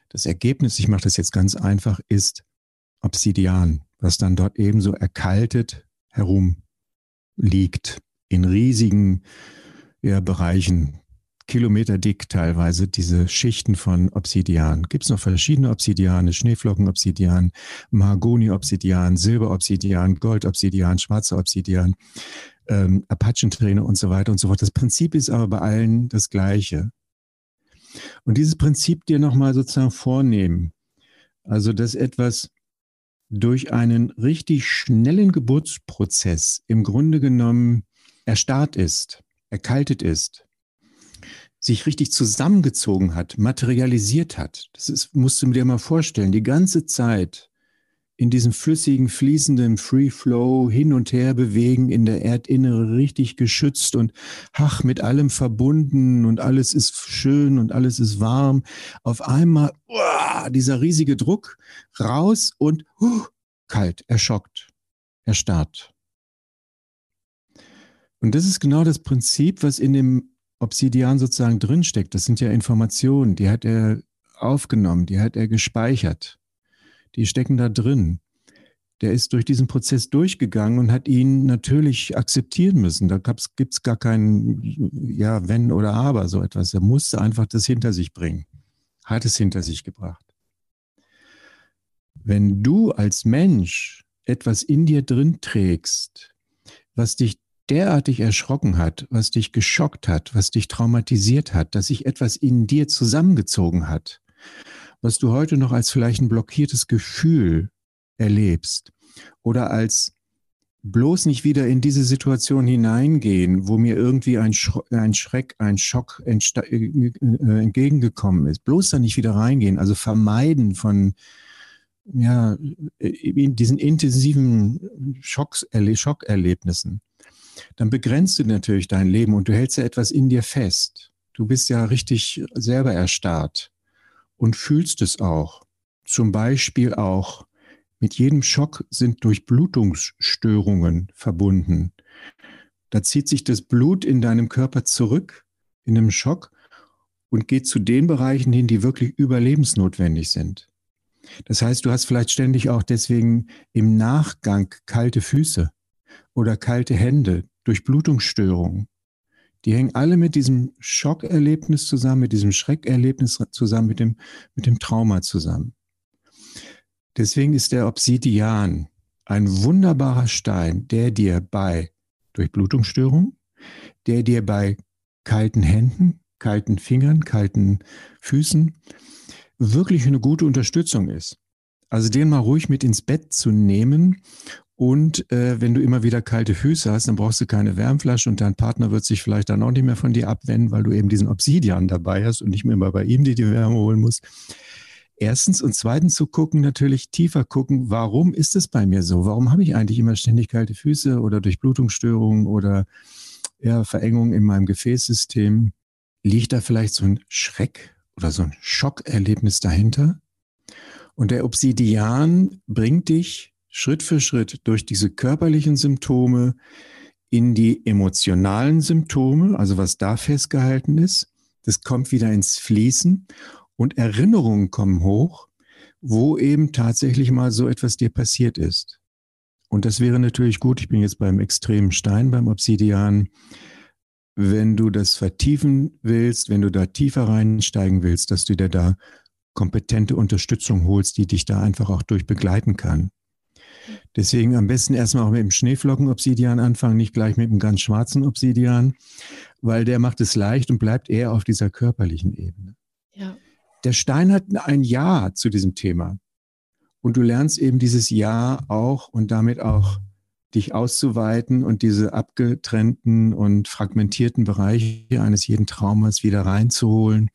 Das Ergebnis, ich mache das jetzt ganz einfach, ist Obsidian, was dann dort ebenso erkaltet herum liegt in riesigen ja, Bereichen, Kilometer dick teilweise, diese Schichten von Obsidian. Gibt es noch verschiedene Obsidiane, Schneeflockenobsidian, Mahagoni-Obsidian, Silberobsidian, Goldobsidian, schwarzer Obsidian, ähm, Apachenträne und so weiter und so fort. Das Prinzip ist aber bei allen das gleiche. Und dieses Prinzip dir nochmal sozusagen vornehmen, also dass etwas durch einen richtig schnellen Geburtsprozess im Grunde genommen erstarrt ist, erkaltet ist, sich richtig zusammengezogen hat, materialisiert hat. Das ist, musst du dir mal vorstellen, die ganze Zeit in diesem flüssigen, fließenden Free Flow hin und her bewegen, in der Erdinnere richtig geschützt und ach, mit allem verbunden und alles ist schön und alles ist warm. Auf einmal, uah, dieser riesige Druck raus und uh, kalt, erschockt, erstarrt. Und das ist genau das Prinzip, was in dem Obsidian sozusagen drinsteckt. Das sind ja Informationen, die hat er aufgenommen, die hat er gespeichert die stecken da drin. Der ist durch diesen Prozess durchgegangen und hat ihn natürlich akzeptieren müssen. Da gibt es gar kein Ja, wenn oder aber, so etwas. Er musste einfach das hinter sich bringen. Hat es hinter sich gebracht. Wenn du als Mensch etwas in dir drin trägst, was dich derartig erschrocken hat, was dich geschockt hat, was dich traumatisiert hat, dass sich etwas in dir zusammengezogen hat, was du heute noch als vielleicht ein blockiertes Gefühl erlebst oder als bloß nicht wieder in diese Situation hineingehen, wo mir irgendwie ein, Sch ein Schreck, ein Schock äh, äh, entgegengekommen ist. Bloß da nicht wieder reingehen, also vermeiden von ja, in diesen intensiven Schocks, Schockerlebnissen. Dann begrenzt du natürlich dein Leben und du hältst ja etwas in dir fest. Du bist ja richtig selber erstarrt und fühlst es auch. Zum Beispiel auch Mit jedem Schock sind Durchblutungsstörungen verbunden. Da zieht sich das Blut in deinem Körper zurück in einem Schock und geht zu den Bereichen hin, die wirklich überlebensnotwendig sind. Das heißt, du hast vielleicht ständig auch deswegen im Nachgang kalte Füße oder kalte Hände, Durchblutungsstörungen. Die hängen alle mit diesem Schockerlebnis zusammen, mit diesem Schreckerlebnis zusammen, mit dem, mit dem Trauma zusammen. Deswegen ist der Obsidian ein wunderbarer Stein, der dir bei Durchblutungsstörung, der dir bei kalten Händen, kalten Fingern, kalten Füßen wirklich eine gute Unterstützung ist. Also den mal ruhig mit ins Bett zu nehmen und äh, wenn du immer wieder kalte Füße hast, dann brauchst du keine Wärmflasche und dein Partner wird sich vielleicht dann auch nicht mehr von dir abwenden, weil du eben diesen Obsidian dabei hast und nicht mehr immer bei ihm die, die Wärme holen musst. Erstens und zweitens zu gucken, natürlich tiefer gucken, warum ist es bei mir so? Warum habe ich eigentlich immer ständig kalte Füße oder Durchblutungsstörungen oder ja, Verengungen in meinem Gefäßsystem? Liegt da vielleicht so ein Schreck oder so ein Schockerlebnis dahinter? Und der Obsidian bringt dich Schritt für Schritt durch diese körperlichen Symptome in die emotionalen Symptome, also was da festgehalten ist. Das kommt wieder ins Fließen und Erinnerungen kommen hoch, wo eben tatsächlich mal so etwas dir passiert ist. Und das wäre natürlich gut, ich bin jetzt beim extremen Stein, beim Obsidian, wenn du das vertiefen willst, wenn du da tiefer reinsteigen willst, dass du dir da kompetente Unterstützung holst, die dich da einfach auch durch begleiten kann. Deswegen am besten erstmal auch mit dem Schneeflocken-Obsidian anfangen, nicht gleich mit dem ganz schwarzen Obsidian, weil der macht es leicht und bleibt eher auf dieser körperlichen Ebene. Ja. Der Stein hat ein Ja zu diesem Thema. Und du lernst eben dieses Ja auch und damit auch dich auszuweiten und diese abgetrennten und fragmentierten Bereiche eines jeden Traumas wieder reinzuholen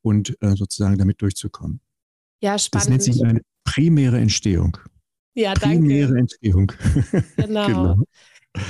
und äh, sozusagen damit durchzukommen. Ja, spannend. Das nennt sich eine primäre Entstehung. Ja, danke. Primäre Entstehung. Genau. genau.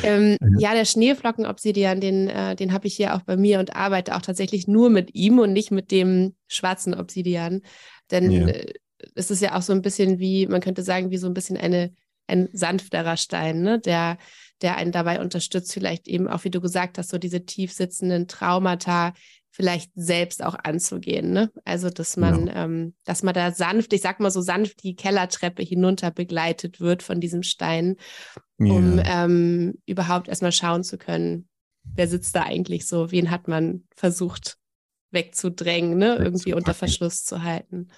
Ähm, ja, der Schneeflocken-Obsidian, den, äh, den habe ich hier auch bei mir und arbeite auch tatsächlich nur mit ihm und nicht mit dem schwarzen Obsidian. Denn ja. äh, es ist ja auch so ein bisschen wie, man könnte sagen, wie so ein bisschen eine, ein sanfterer Stein, ne? der, der einen dabei unterstützt, vielleicht eben auch, wie du gesagt hast, so diese tief sitzenden Traumata vielleicht selbst auch anzugehen. Ne? Also, dass man, ja. ähm, dass man da sanft, ich sag mal so sanft die Kellertreppe hinunter begleitet wird von diesem Stein, um ja. ähm, überhaupt erstmal schauen zu können, wer sitzt da eigentlich so, wen hat man versucht wegzudrängen, ne? irgendwie unter Verschluss zu halten.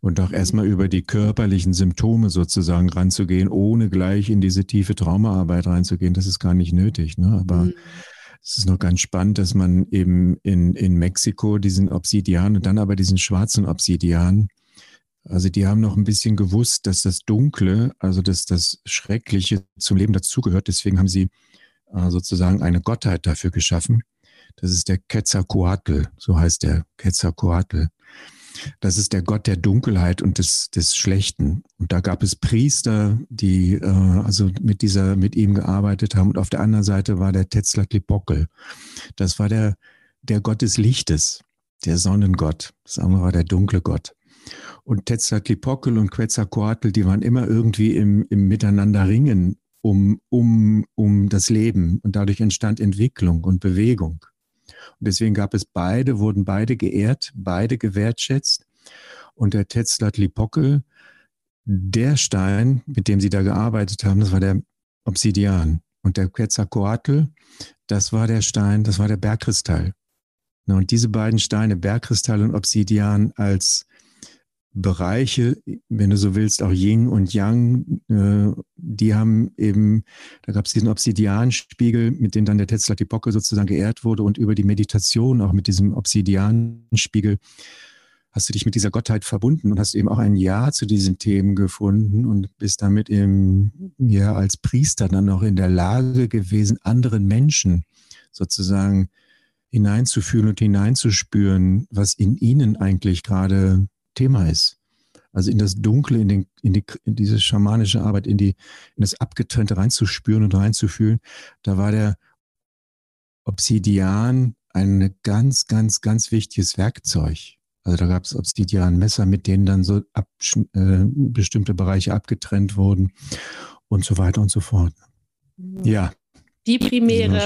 Und auch erstmal über die körperlichen Symptome sozusagen ranzugehen, ohne gleich in diese tiefe Traumaarbeit reinzugehen, das ist gar nicht nötig. Ne? Aber mhm es ist noch ganz spannend, dass man eben in, in Mexiko diesen Obsidian und dann aber diesen schwarzen Obsidian, also die haben noch ein bisschen gewusst, dass das Dunkle, also dass das Schreckliche zum Leben dazugehört. Deswegen haben sie äh, sozusagen eine Gottheit dafür geschaffen. Das ist der Quetzalcoatl, so heißt der Quetzalcoatl. Das ist der Gott der Dunkelheit und des, des Schlechten. Und da gab es Priester, die äh, also mit dieser, mit ihm gearbeitet haben. Und auf der anderen Seite war der Tetzlatlipockel. Das war der, der Gott des Lichtes, der Sonnengott. Das andere war der dunkle Gott. Und Tetzlatlipockel und Quetzalcoatl, die waren immer irgendwie im, im Miteinander ringen um, um, um das Leben. Und dadurch entstand Entwicklung und Bewegung. Und deswegen gab es beide, wurden beide geehrt, beide gewertschätzt. Und der Tetzlatlipockel, der Stein, mit dem sie da gearbeitet haben, das war der Obsidian. Und der Quetzalcoatl, das war der Stein, das war der Bergkristall. Und diese beiden Steine, Bergkristall und Obsidian, als Bereiche, wenn du so willst, auch Yin und Yang, äh, die haben eben, da gab es diesen Obsidianspiegel, mit dem dann der Tetzlatlipocke sozusagen geehrt wurde und über die Meditation, auch mit diesem Obsidianspiegel, hast du dich mit dieser Gottheit verbunden und hast eben auch ein Ja zu diesen Themen gefunden und bist damit eben ja als Priester dann auch in der Lage gewesen, anderen Menschen sozusagen hineinzufühlen und hineinzuspüren, was in ihnen eigentlich gerade Thema ist. Also in das Dunkle, in, den, in, die, in diese schamanische Arbeit, in, die, in das Abgetrennte reinzuspüren und reinzufühlen, da war der Obsidian ein ganz, ganz, ganz wichtiges Werkzeug. Also da gab es Obsidian-Messer, mit denen dann so ab, äh, bestimmte Bereiche abgetrennt wurden und so weiter und so fort. Mhm. Ja. Die primäre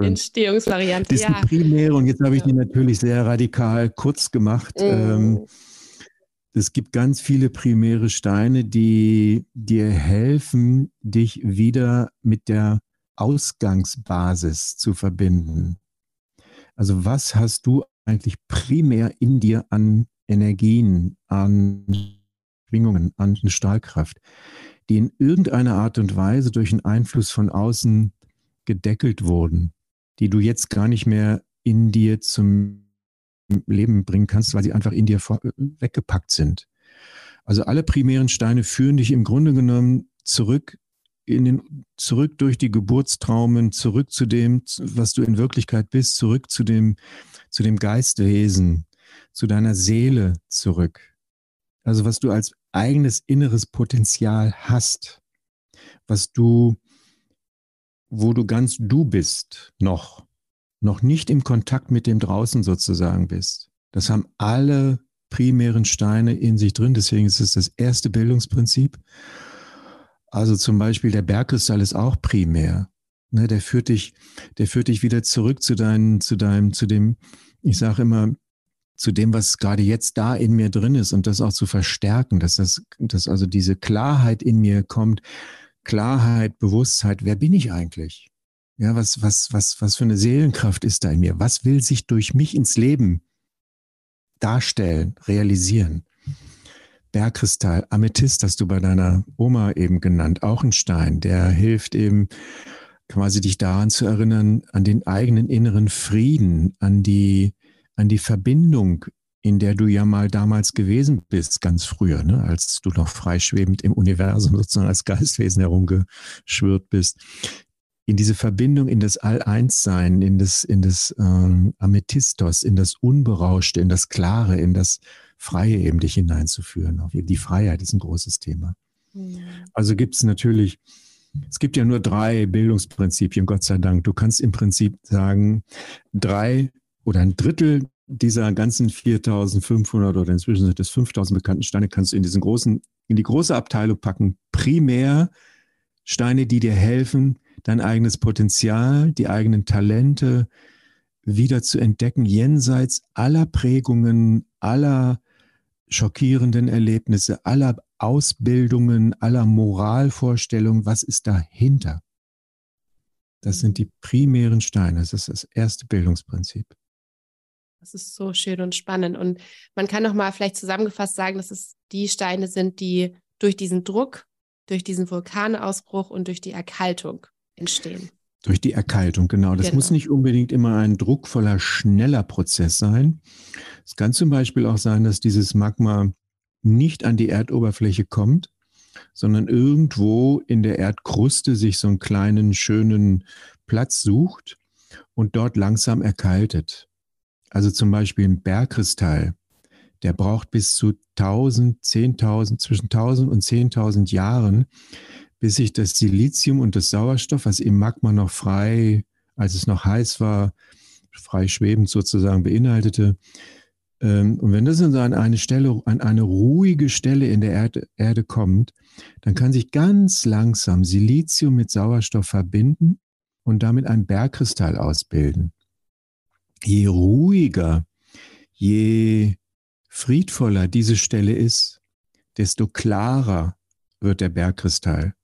Entstehungsvariante. Das ist ja. die primäre und jetzt habe ich die natürlich sehr radikal kurz gemacht. Mhm. Ähm, es gibt ganz viele primäre Steine, die dir helfen, dich wieder mit der Ausgangsbasis zu verbinden. Also was hast du eigentlich primär in dir an Energien, an Schwingungen, an Stahlkraft, die in irgendeiner Art und Weise durch einen Einfluss von außen gedeckelt wurden, die du jetzt gar nicht mehr in dir zum Leben bringen kannst, weil sie einfach in dir vor, weggepackt sind. Also alle primären Steine führen dich im Grunde genommen zurück in den, zurück durch die Geburtstraumen, zurück zu dem, was du in Wirklichkeit bist, zurück zu dem, zu dem Geistwesen, zu deiner Seele zurück. Also was du als eigenes inneres Potenzial hast, was du, wo du ganz du bist, noch, noch nicht im Kontakt mit dem draußen sozusagen bist. Das haben alle primären Steine in sich drin. Deswegen ist es das erste Bildungsprinzip. Also zum Beispiel der Bergkristall ist auch primär. Ne, der führt dich, der führt dich wieder zurück zu deinem, zu deinem, zu dem, ich sage immer, zu dem, was gerade jetzt da in mir drin ist und das auch zu verstärken, dass das, dass also diese Klarheit in mir kommt, Klarheit, Bewusstheit, wer bin ich eigentlich? Ja, was, was, was, was für eine Seelenkraft ist da in mir? Was will sich durch mich ins Leben darstellen, realisieren? Bergkristall, Amethyst hast du bei deiner Oma eben genannt, auch ein Stein, der hilft eben quasi dich daran zu erinnern, an den eigenen inneren Frieden, an die, an die Verbindung, in der du ja mal damals gewesen bist, ganz früher, ne, als du noch freischwebend im Universum sozusagen als Geistwesen herumgeschwirrt bist. In diese Verbindung, in das All-Eins-Sein, in das, in das ähm, Amethystos, in das Unberauschte, in das Klare, in das Freie eben dich hineinzuführen. Die Freiheit ist ein großes Thema. Mhm. Also gibt es natürlich, es gibt ja nur drei Bildungsprinzipien, Gott sei Dank. Du kannst im Prinzip sagen, drei oder ein Drittel dieser ganzen 4500 oder inzwischen sind es 5000 bekannten Steine kannst du in diesen großen, in die große Abteilung packen. Primär Steine, die dir helfen, dein eigenes Potenzial, die eigenen Talente wieder zu entdecken, jenseits aller Prägungen, aller schockierenden Erlebnisse, aller Ausbildungen, aller Moralvorstellungen, was ist dahinter? Das sind die primären Steine, das ist das erste Bildungsprinzip. Das ist so schön und spannend. Und man kann noch mal vielleicht zusammengefasst sagen, dass es die Steine sind, die durch diesen Druck, durch diesen Vulkanausbruch und durch die Erkaltung entstehen. Durch die Erkaltung, genau. Das genau. muss nicht unbedingt immer ein druckvoller, schneller Prozess sein. Es kann zum Beispiel auch sein, dass dieses Magma nicht an die Erdoberfläche kommt, sondern irgendwo in der Erdkruste sich so einen kleinen, schönen Platz sucht und dort langsam erkaltet. Also zum Beispiel ein Bergkristall, der braucht bis zu 1000, 10.000, zwischen 1000 und 10.000 Jahren, bis sich das Silizium und das Sauerstoff, was im Magma noch frei, als es noch heiß war, frei schwebend sozusagen beinhaltete. Ähm, und wenn das an eine Stelle, an eine ruhige Stelle in der Erde, Erde kommt, dann kann sich ganz langsam Silizium mit Sauerstoff verbinden und damit ein Bergkristall ausbilden. Je ruhiger, je friedvoller diese Stelle ist, desto klarer wird der Bergkristall.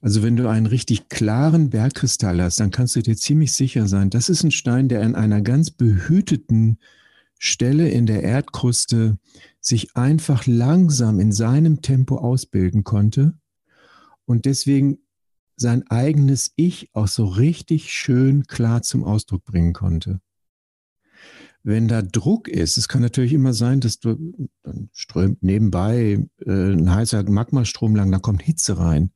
Also wenn du einen richtig klaren Bergkristall hast, dann kannst du dir ziemlich sicher sein, das ist ein Stein, der an einer ganz behüteten Stelle in der Erdkruste sich einfach langsam in seinem Tempo ausbilden konnte und deswegen sein eigenes Ich auch so richtig schön klar zum Ausdruck bringen konnte. Wenn da Druck ist, es kann natürlich immer sein, dass du dann strömt nebenbei äh, ein heißer Magmastrom lang, da kommt Hitze rein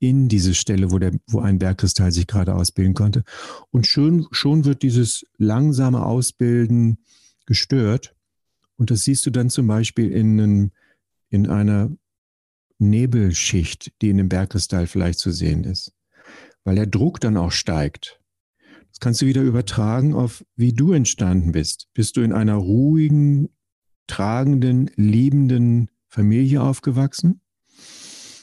in diese Stelle, wo, der, wo ein Bergkristall sich gerade ausbilden konnte. Und schon, schon wird dieses langsame Ausbilden gestört. Und das siehst du dann zum Beispiel in, einem, in einer Nebelschicht, die in dem Bergkristall vielleicht zu sehen ist. Weil der Druck dann auch steigt. Das kannst du wieder übertragen auf, wie du entstanden bist. Bist du in einer ruhigen, tragenden, liebenden Familie aufgewachsen,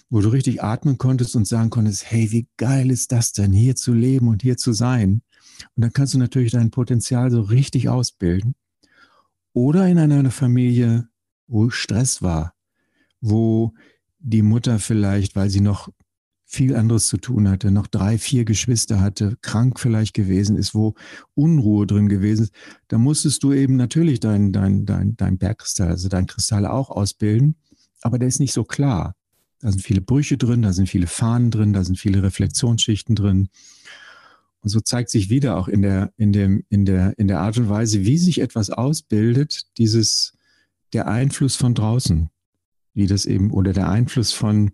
wo du richtig atmen konntest und sagen konntest, hey, wie geil ist das denn, hier zu leben und hier zu sein? Und dann kannst du natürlich dein Potenzial so richtig ausbilden. Oder in einer Familie, wo Stress war, wo die Mutter vielleicht, weil sie noch viel anderes zu tun hatte, noch drei, vier Geschwister hatte, krank vielleicht gewesen ist, wo Unruhe drin gewesen ist, da musstest du eben natürlich dein, dein, dein, dein Bergkristall, also dein Kristall auch ausbilden, aber der ist nicht so klar. Da sind viele Brüche drin, da sind viele Fahnen drin, da sind viele Reflexionsschichten drin. Und so zeigt sich wieder auch in der, in dem, in der, in der Art und Weise, wie sich etwas ausbildet, dieses, der Einfluss von draußen wie das eben oder der Einfluss von,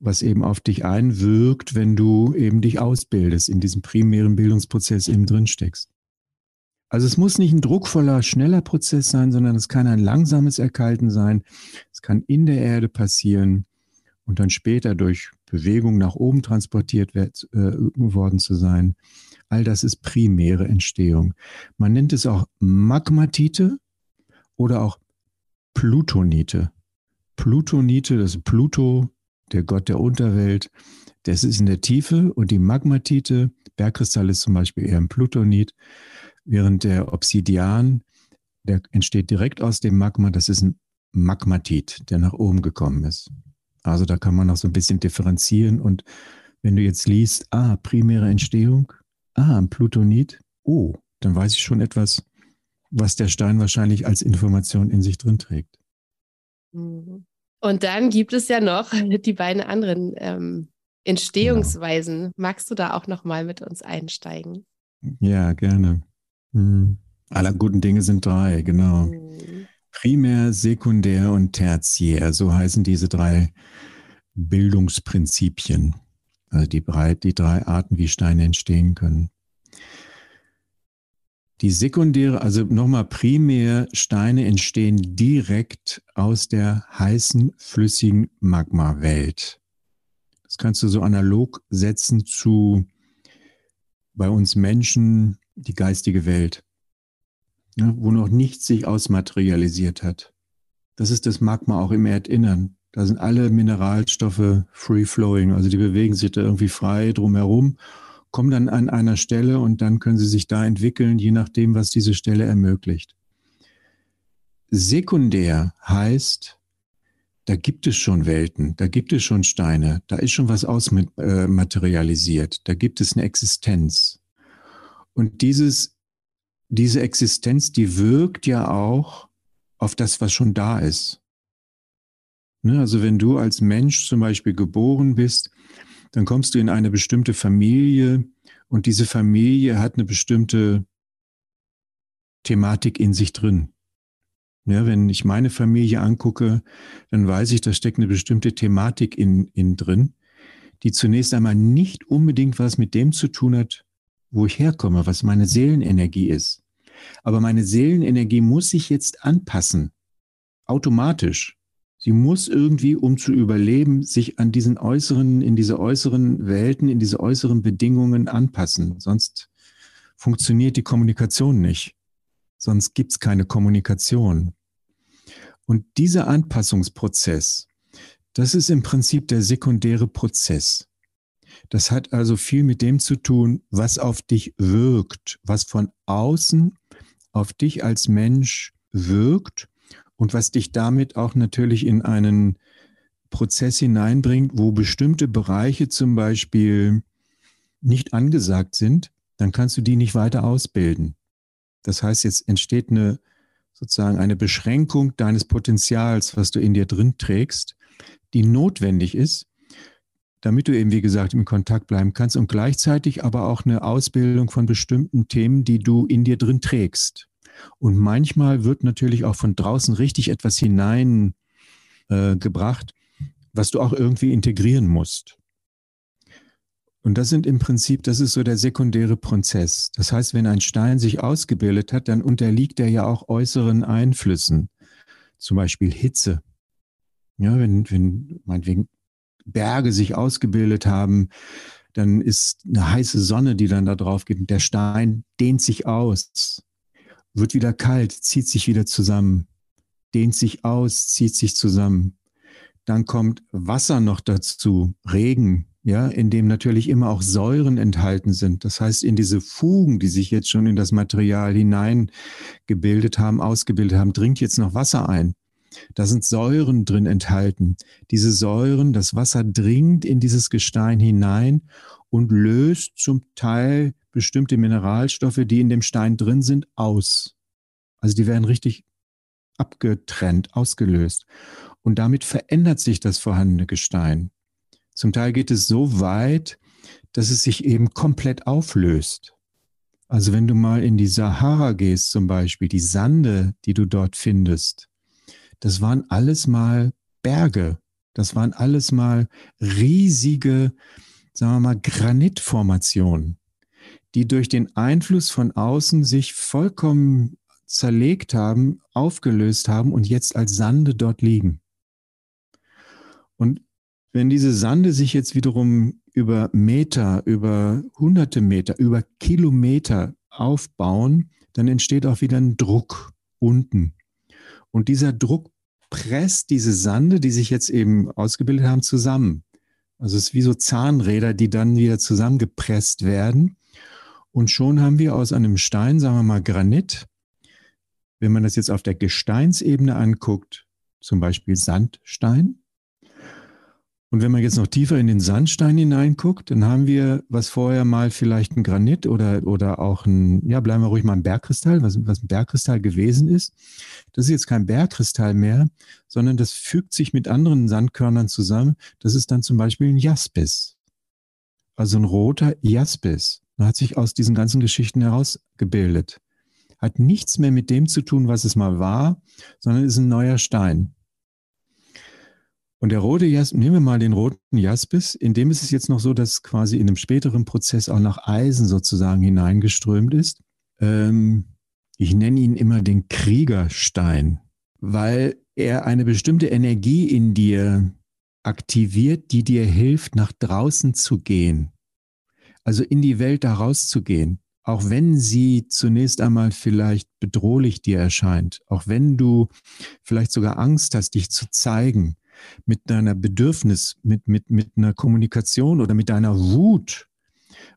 was eben auf dich einwirkt, wenn du eben dich ausbildest, in diesem primären Bildungsprozess eben drin steckst. Also es muss nicht ein druckvoller, schneller Prozess sein, sondern es kann ein langsames Erkalten sein. Es kann in der Erde passieren und dann später durch Bewegung nach oben transportiert wird, äh, worden zu sein. All das ist primäre Entstehung. Man nennt es auch Magmatite oder auch Plutonite. Plutonite, das ist Pluto, der Gott der Unterwelt, das ist in der Tiefe und die Magmatite, Bergkristall ist zum Beispiel eher ein Plutonit, während der Obsidian, der entsteht direkt aus dem Magma, das ist ein Magmatit, der nach oben gekommen ist. Also da kann man noch so ein bisschen differenzieren und wenn du jetzt liest, ah, primäre Entstehung, ah, Plutonit, oh, dann weiß ich schon etwas, was der Stein wahrscheinlich als Information in sich drin trägt. Mhm. Und dann gibt es ja noch die beiden anderen ähm, Entstehungsweisen. Genau. Magst du da auch noch mal mit uns einsteigen? Ja, gerne. Mhm. Aller guten Dinge sind drei, genau. Mhm. Primär, sekundär und tertiär, so heißen diese drei Bildungsprinzipien. Also die, die drei Arten, wie Steine entstehen können. Die sekundäre, also nochmal primär Steine entstehen direkt aus der heißen, flüssigen Magma-Welt. Das kannst du so analog setzen zu bei uns Menschen die geistige Welt, ja, wo noch nichts sich ausmaterialisiert hat. Das ist das Magma auch im Erdinnern. Da sind alle Mineralstoffe free flowing, also die bewegen sich da irgendwie frei drumherum kommen dann an einer Stelle und dann können sie sich da entwickeln, je nachdem, was diese Stelle ermöglicht. Sekundär heißt, da gibt es schon Welten, da gibt es schon Steine, da ist schon was ausmaterialisiert, äh, da gibt es eine Existenz. Und dieses, diese Existenz, die wirkt ja auch auf das, was schon da ist. Ne, also wenn du als Mensch zum Beispiel geboren bist, dann kommst du in eine bestimmte Familie und diese Familie hat eine bestimmte Thematik in sich drin. Ja, wenn ich meine Familie angucke, dann weiß ich, da steckt eine bestimmte Thematik in, in drin, die zunächst einmal nicht unbedingt was mit dem zu tun hat, wo ich herkomme, was meine Seelenenergie ist. Aber meine Seelenenergie muss sich jetzt anpassen, automatisch. Sie muss irgendwie, um zu überleben, sich an diesen äußeren, in diese äußeren Welten, in diese äußeren Bedingungen anpassen. Sonst funktioniert die Kommunikation nicht. Sonst gibt es keine Kommunikation. Und dieser Anpassungsprozess, das ist im Prinzip der sekundäre Prozess. Das hat also viel mit dem zu tun, was auf dich wirkt, was von außen auf dich als Mensch wirkt und was dich damit auch natürlich in einen Prozess hineinbringt, wo bestimmte Bereiche zum Beispiel nicht angesagt sind, dann kannst du die nicht weiter ausbilden. Das heißt, jetzt entsteht eine sozusagen eine Beschränkung deines Potenzials, was du in dir drin trägst, die notwendig ist, damit du eben, wie gesagt, im Kontakt bleiben kannst und gleichzeitig aber auch eine Ausbildung von bestimmten Themen, die du in dir drin trägst. Und manchmal wird natürlich auch von draußen richtig etwas hineingebracht, äh, was du auch irgendwie integrieren musst. Und das sind im Prinzip, das ist so der sekundäre Prozess. Das heißt, wenn ein Stein sich ausgebildet hat, dann unterliegt er ja auch äußeren Einflüssen, zum Beispiel Hitze. Ja, wenn, wenn meinetwegen Berge sich ausgebildet haben, dann ist eine heiße Sonne, die dann da drauf geht. Der Stein dehnt sich aus wird wieder kalt, zieht sich wieder zusammen. dehnt sich aus, zieht sich zusammen. Dann kommt Wasser noch dazu, Regen, ja, in dem natürlich immer auch Säuren enthalten sind. Das heißt, in diese Fugen, die sich jetzt schon in das Material hineingebildet haben, ausgebildet haben, dringt jetzt noch Wasser ein. Da sind Säuren drin enthalten. Diese Säuren, das Wasser dringt in dieses Gestein hinein und löst zum Teil bestimmte Mineralstoffe, die in dem Stein drin sind, aus. Also die werden richtig abgetrennt, ausgelöst. Und damit verändert sich das vorhandene Gestein. Zum Teil geht es so weit, dass es sich eben komplett auflöst. Also wenn du mal in die Sahara gehst zum Beispiel, die Sande, die du dort findest, das waren alles mal Berge. Das waren alles mal riesige, sagen wir mal, Granitformationen, die durch den Einfluss von außen sich vollkommen zerlegt haben, aufgelöst haben und jetzt als Sande dort liegen. Und wenn diese Sande sich jetzt wiederum über Meter, über hunderte Meter, über Kilometer aufbauen, dann entsteht auch wieder ein Druck unten. Und dieser Druck presst diese Sande, die sich jetzt eben ausgebildet haben, zusammen. Also es ist wie so Zahnräder, die dann wieder zusammengepresst werden. Und schon haben wir aus einem Stein, sagen wir mal Granit, wenn man das jetzt auf der Gesteinsebene anguckt, zum Beispiel Sandstein, und wenn man jetzt noch tiefer in den Sandstein hineinguckt, dann haben wir, was vorher mal vielleicht ein Granit oder, oder auch ein, ja, bleiben wir ruhig mal ein Bergkristall, was, was ein Bergkristall gewesen ist. Das ist jetzt kein Bergkristall mehr, sondern das fügt sich mit anderen Sandkörnern zusammen. Das ist dann zum Beispiel ein Jaspis. Also ein roter Jaspis. Man hat sich aus diesen ganzen Geschichten herausgebildet. Hat nichts mehr mit dem zu tun, was es mal war, sondern ist ein neuer Stein. Und der rote Jaspis, nehmen wir mal den roten Jaspis, in dem ist es jetzt noch so, dass quasi in einem späteren Prozess auch noch Eisen sozusagen hineingeströmt ist. Ähm, ich nenne ihn immer den Kriegerstein, weil er eine bestimmte Energie in dir aktiviert, die dir hilft, nach draußen zu gehen. Also in die Welt da rauszugehen. Auch wenn sie zunächst einmal vielleicht bedrohlich dir erscheint, auch wenn du vielleicht sogar Angst hast, dich zu zeigen, mit deiner Bedürfnis, mit, mit, mit einer Kommunikation oder mit deiner Wut,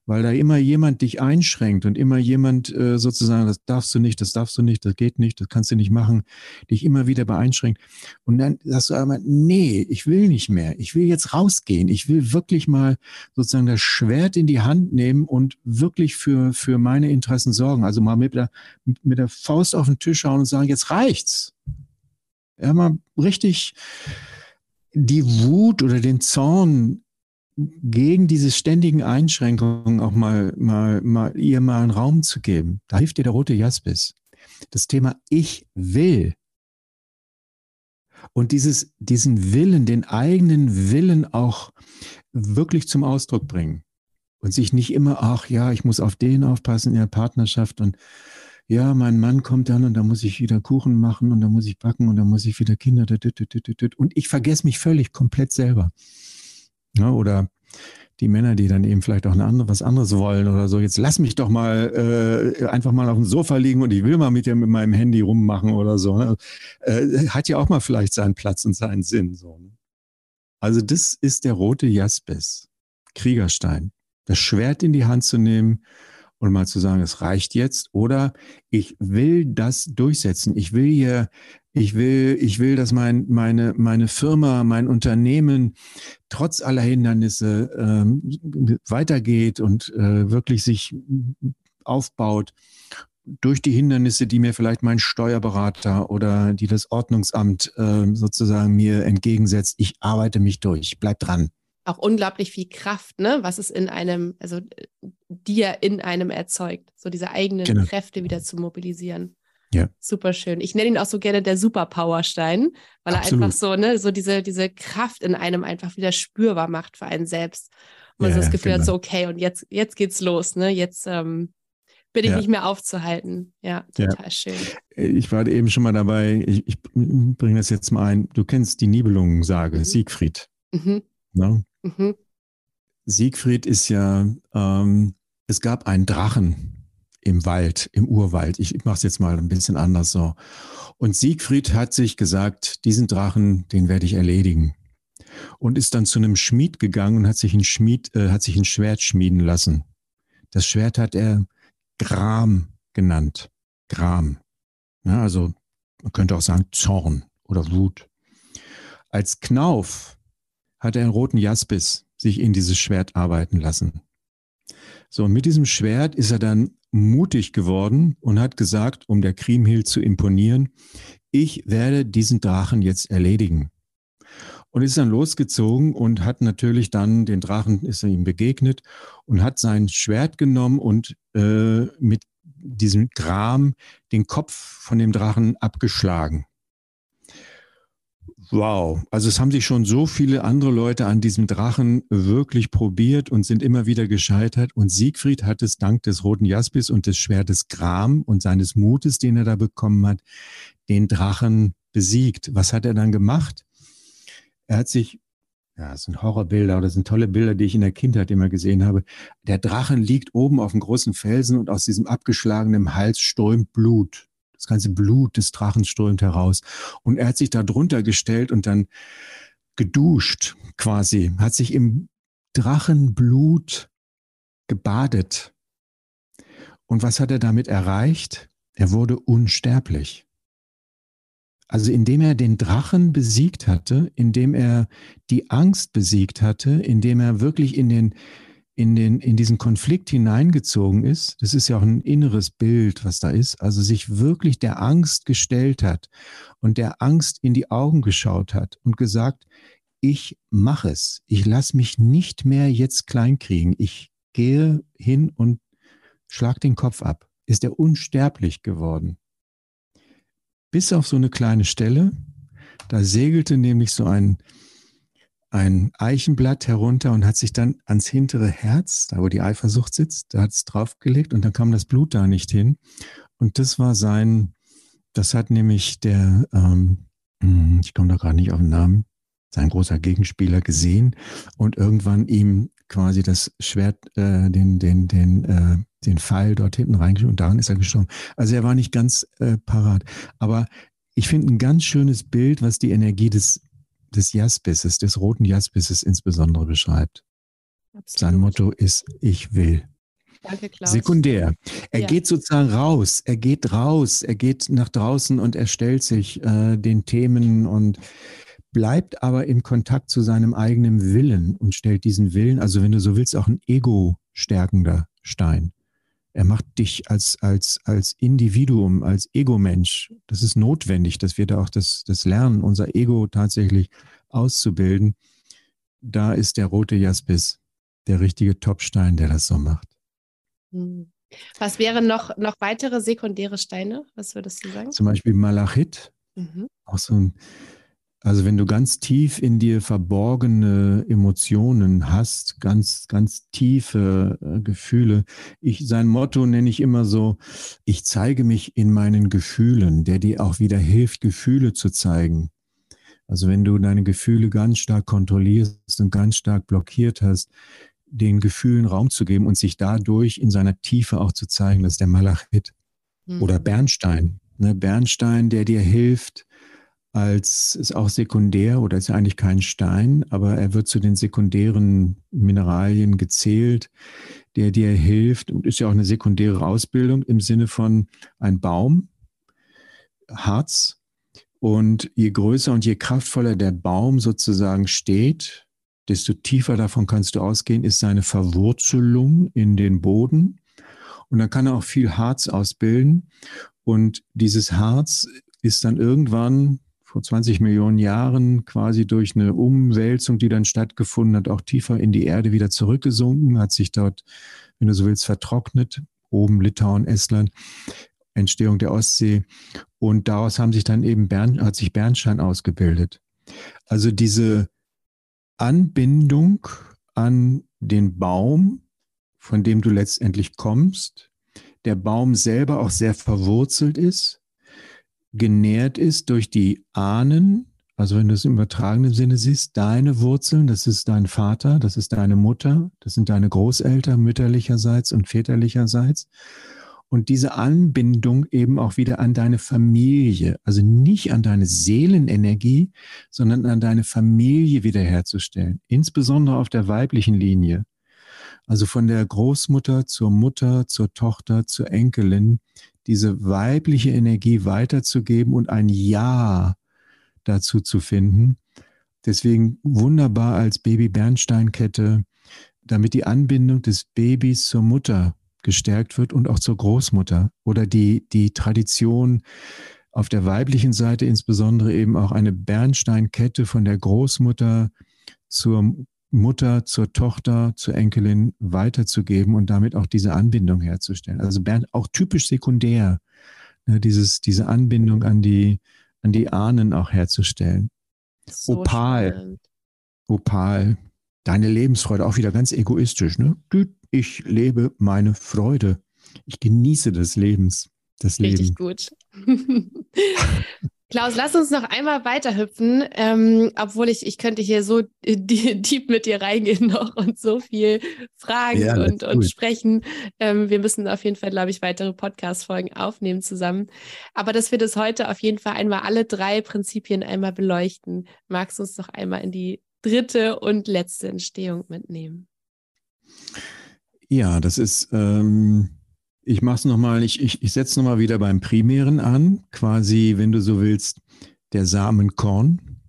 weil da immer jemand dich einschränkt und immer jemand äh, sozusagen, das darfst du nicht, das darfst du nicht, das geht nicht, das kannst du nicht machen, dich immer wieder beeinschränkt. Und dann sagst du einmal, nee, ich will nicht mehr, ich will jetzt rausgehen, ich will wirklich mal sozusagen das Schwert in die Hand nehmen und wirklich für, für meine Interessen sorgen. Also mal mit der, mit der Faust auf den Tisch schauen und sagen, jetzt reicht's. Ja, mal richtig die Wut oder den Zorn gegen diese ständigen Einschränkungen auch mal, mal, mal ihr mal einen Raum zu geben. Da hilft dir der rote Jaspis. Das Thema Ich will. Und dieses, diesen Willen, den eigenen Willen auch wirklich zum Ausdruck bringen. Und sich nicht immer, ach ja, ich muss auf den aufpassen in der Partnerschaft und ja, mein Mann kommt dann und da muss ich wieder Kuchen machen und da muss ich backen und da muss ich wieder Kinder. Und ich vergesse mich völlig komplett selber. Ja, oder die Männer, die dann eben vielleicht auch eine andere, was anderes wollen oder so. Jetzt lass mich doch mal äh, einfach mal auf dem Sofa liegen und ich will mal mit dir mit meinem Handy rummachen oder so. Ne? Äh, hat ja auch mal vielleicht seinen Platz und seinen Sinn. So, ne? Also das ist der rote Jaspis, Kriegerstein. Das Schwert in die Hand zu nehmen und mal zu sagen, es reicht jetzt oder ich will das durchsetzen. Ich will hier, ich will, ich will, dass mein, meine, meine Firma, mein Unternehmen trotz aller Hindernisse ähm, weitergeht und äh, wirklich sich aufbaut durch die Hindernisse, die mir vielleicht mein Steuerberater oder die das Ordnungsamt äh, sozusagen mir entgegensetzt. Ich arbeite mich durch, bleib dran auch unglaublich viel Kraft, ne? Was es in einem, also dir in einem erzeugt, so diese eigenen genau. Kräfte wieder zu mobilisieren. Ja. Super schön. Ich nenne ihn auch so gerne der Superpowerstein, weil Absolut. er einfach so, ne, so diese, diese Kraft in einem einfach wieder spürbar macht für einen selbst. Und man ja, so das Gefühl genau. hat, so, okay, und jetzt, jetzt geht's los, ne? Jetzt ähm, bin ich ja. nicht mehr aufzuhalten. Ja, total ja. schön. Ich war eben schon mal dabei, ich, ich bringe das jetzt mal ein. Du kennst die Nibelungensage, mhm. Siegfried. Mhm. Ne? Mhm. Siegfried ist ja, ähm, es gab einen Drachen im Wald, im Urwald. Ich, mache es jetzt mal ein bisschen anders so. Und Siegfried hat sich gesagt, diesen Drachen, den werde ich erledigen. Und ist dann zu einem Schmied gegangen und hat sich ein Schmied, äh, hat sich ein Schwert schmieden lassen. Das Schwert hat er Gram genannt. Gram. Ja, also man könnte auch sagen Zorn oder Wut. Als Knauf hat er einen roten Jaspis sich in dieses Schwert arbeiten lassen. So, und mit diesem Schwert ist er dann mutig geworden und hat gesagt, um der Kriemhild zu imponieren, ich werde diesen Drachen jetzt erledigen. Und ist dann losgezogen und hat natürlich dann den Drachen, ist er ihm begegnet und hat sein Schwert genommen und äh, mit diesem Gram den Kopf von dem Drachen abgeschlagen. Wow, also es haben sich schon so viele andere Leute an diesem Drachen wirklich probiert und sind immer wieder gescheitert. Und Siegfried hat es dank des roten Jaspis und des Schwertes Gram und seines Mutes, den er da bekommen hat, den Drachen besiegt. Was hat er dann gemacht? Er hat sich, ja, das sind Horrorbilder oder das sind tolle Bilder, die ich in der Kindheit immer gesehen habe. Der Drachen liegt oben auf einem großen Felsen und aus diesem abgeschlagenen Hals strömt Blut. Das ganze Blut des Drachen strömt heraus. Und er hat sich da drunter gestellt und dann geduscht quasi, hat sich im Drachenblut gebadet. Und was hat er damit erreicht? Er wurde unsterblich. Also indem er den Drachen besiegt hatte, indem er die Angst besiegt hatte, indem er wirklich in den in, den, in diesen Konflikt hineingezogen ist, das ist ja auch ein inneres Bild, was da ist, also sich wirklich der Angst gestellt hat und der Angst in die Augen geschaut hat und gesagt, ich mache es, ich lasse mich nicht mehr jetzt kleinkriegen, ich gehe hin und schlag den Kopf ab, ist er unsterblich geworden. Bis auf so eine kleine Stelle, da segelte nämlich so ein ein Eichenblatt herunter und hat sich dann ans hintere Herz, da wo die Eifersucht sitzt, da hat es draufgelegt und dann kam das Blut da nicht hin. Und das war sein, das hat nämlich der, ähm, hm, ich komme da gerade nicht auf den Namen, sein großer Gegenspieler gesehen und irgendwann ihm quasi das Schwert, äh, den, den, den, äh, den Pfeil dort hinten reingeschrieben und daran ist er gestorben. Also er war nicht ganz äh, parat. Aber ich finde ein ganz schönes Bild, was die Energie des des Jaspisses, des roten Jaspisses insbesondere beschreibt. Absolut. Sein Motto ist, ich will. Danke, Klaus. Sekundär. Er ja. geht sozusagen raus, er geht raus, er geht nach draußen und er stellt sich äh, den Themen und bleibt aber im Kontakt zu seinem eigenen Willen und stellt diesen Willen, also wenn du so willst, auch ein ego-stärkender Stein. Er macht dich als, als, als Individuum, als Ego-Mensch. Das ist notwendig, dass wir da auch das, das lernen, unser Ego tatsächlich auszubilden. Da ist der rote Jaspis der richtige Topstein, der das so macht. Hm. Was wären noch, noch weitere sekundäre Steine? Was würdest du sagen? Zum Beispiel Malachit. Mhm. Auch so ein also wenn du ganz tief in dir verborgene Emotionen hast, ganz, ganz tiefe äh, Gefühle. Ich, sein Motto nenne ich immer so, ich zeige mich in meinen Gefühlen, der dir auch wieder hilft, Gefühle zu zeigen. Also wenn du deine Gefühle ganz stark kontrollierst und ganz stark blockiert hast, den Gefühlen Raum zu geben und sich dadurch in seiner Tiefe auch zu zeigen, das ist der Malachit. Mhm. Oder Bernstein. Ne? Bernstein, der dir hilft, als ist auch sekundär oder ist eigentlich kein Stein, aber er wird zu den sekundären Mineralien gezählt, der dir hilft und ist ja auch eine sekundäre Ausbildung im Sinne von ein Baum, Harz. Und je größer und je kraftvoller der Baum sozusagen steht, desto tiefer davon kannst du ausgehen, ist seine Verwurzelung in den Boden. Und dann kann er auch viel Harz ausbilden. Und dieses Harz ist dann irgendwann vor 20 Millionen Jahren quasi durch eine Umwälzung, die dann stattgefunden hat, auch tiefer in die Erde wieder zurückgesunken, hat sich dort, wenn du so willst, vertrocknet, oben Litauen, Estland, Entstehung der Ostsee. Und daraus haben sich dann eben Bern, hat sich Bernstein ausgebildet. Also diese Anbindung an den Baum, von dem du letztendlich kommst, der Baum selber auch sehr verwurzelt ist, genährt ist durch die Ahnen, also wenn du es im übertragenen Sinne siehst, deine Wurzeln, das ist dein Vater, das ist deine Mutter, das sind deine Großeltern mütterlicherseits und väterlicherseits. und diese Anbindung eben auch wieder an deine Familie, also nicht an deine Seelenenergie, sondern an deine Familie wiederherzustellen, insbesondere auf der weiblichen Linie. Also von der Großmutter zur Mutter, zur Tochter, zur Enkelin, diese weibliche Energie weiterzugeben und ein Ja dazu zu finden. Deswegen wunderbar als Baby-Bernsteinkette, damit die Anbindung des Babys zur Mutter gestärkt wird und auch zur Großmutter oder die, die Tradition auf der weiblichen Seite insbesondere eben auch eine Bernsteinkette von der Großmutter zur Mutter, zur Tochter, zur Enkelin weiterzugeben und damit auch diese Anbindung herzustellen. Also Bern, auch typisch sekundär, ne, dieses, diese Anbindung an die, an die Ahnen auch herzustellen. So Opal. Spannend. Opal. Deine Lebensfreude, auch wieder ganz egoistisch, ne? Ich lebe meine Freude. Ich genieße des Lebens. Das Richtig Leben. gut. Klaus, lass uns noch einmal weiterhüpfen, ähm, obwohl ich, ich könnte hier so deep mit dir reingehen noch und so viel fragen ja, und, und sprechen. Ähm, wir müssen auf jeden Fall, glaube ich, weitere Podcast-Folgen aufnehmen zusammen. Aber dass wir das heute auf jeden Fall einmal alle drei Prinzipien einmal beleuchten, magst du uns noch einmal in die dritte und letzte Entstehung mitnehmen? Ja, das ist, ähm, ich mache es nochmal, ich, ich, ich setze nochmal wieder beim Primären an, quasi, wenn du so willst, der Samenkorn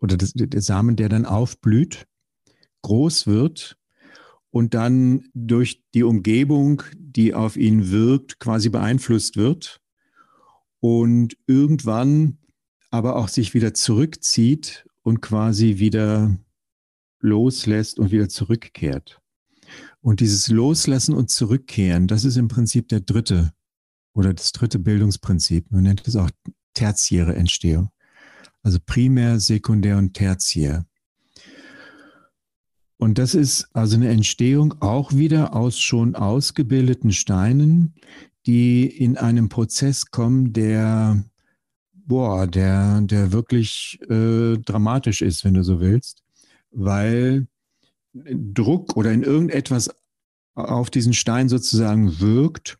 oder das, der Samen, der dann aufblüht, groß wird und dann durch die Umgebung, die auf ihn wirkt, quasi beeinflusst wird und irgendwann aber auch sich wieder zurückzieht und quasi wieder loslässt und wieder zurückkehrt. Und dieses Loslassen und Zurückkehren, das ist im Prinzip der dritte oder das dritte Bildungsprinzip. Man nennt es auch tertiäre Entstehung. Also primär, sekundär und tertiär. Und das ist also eine Entstehung auch wieder aus schon ausgebildeten Steinen, die in einem Prozess kommen, der, boah, der, der wirklich äh, dramatisch ist, wenn du so willst, weil Druck oder in irgendetwas auf diesen Stein sozusagen wirkt.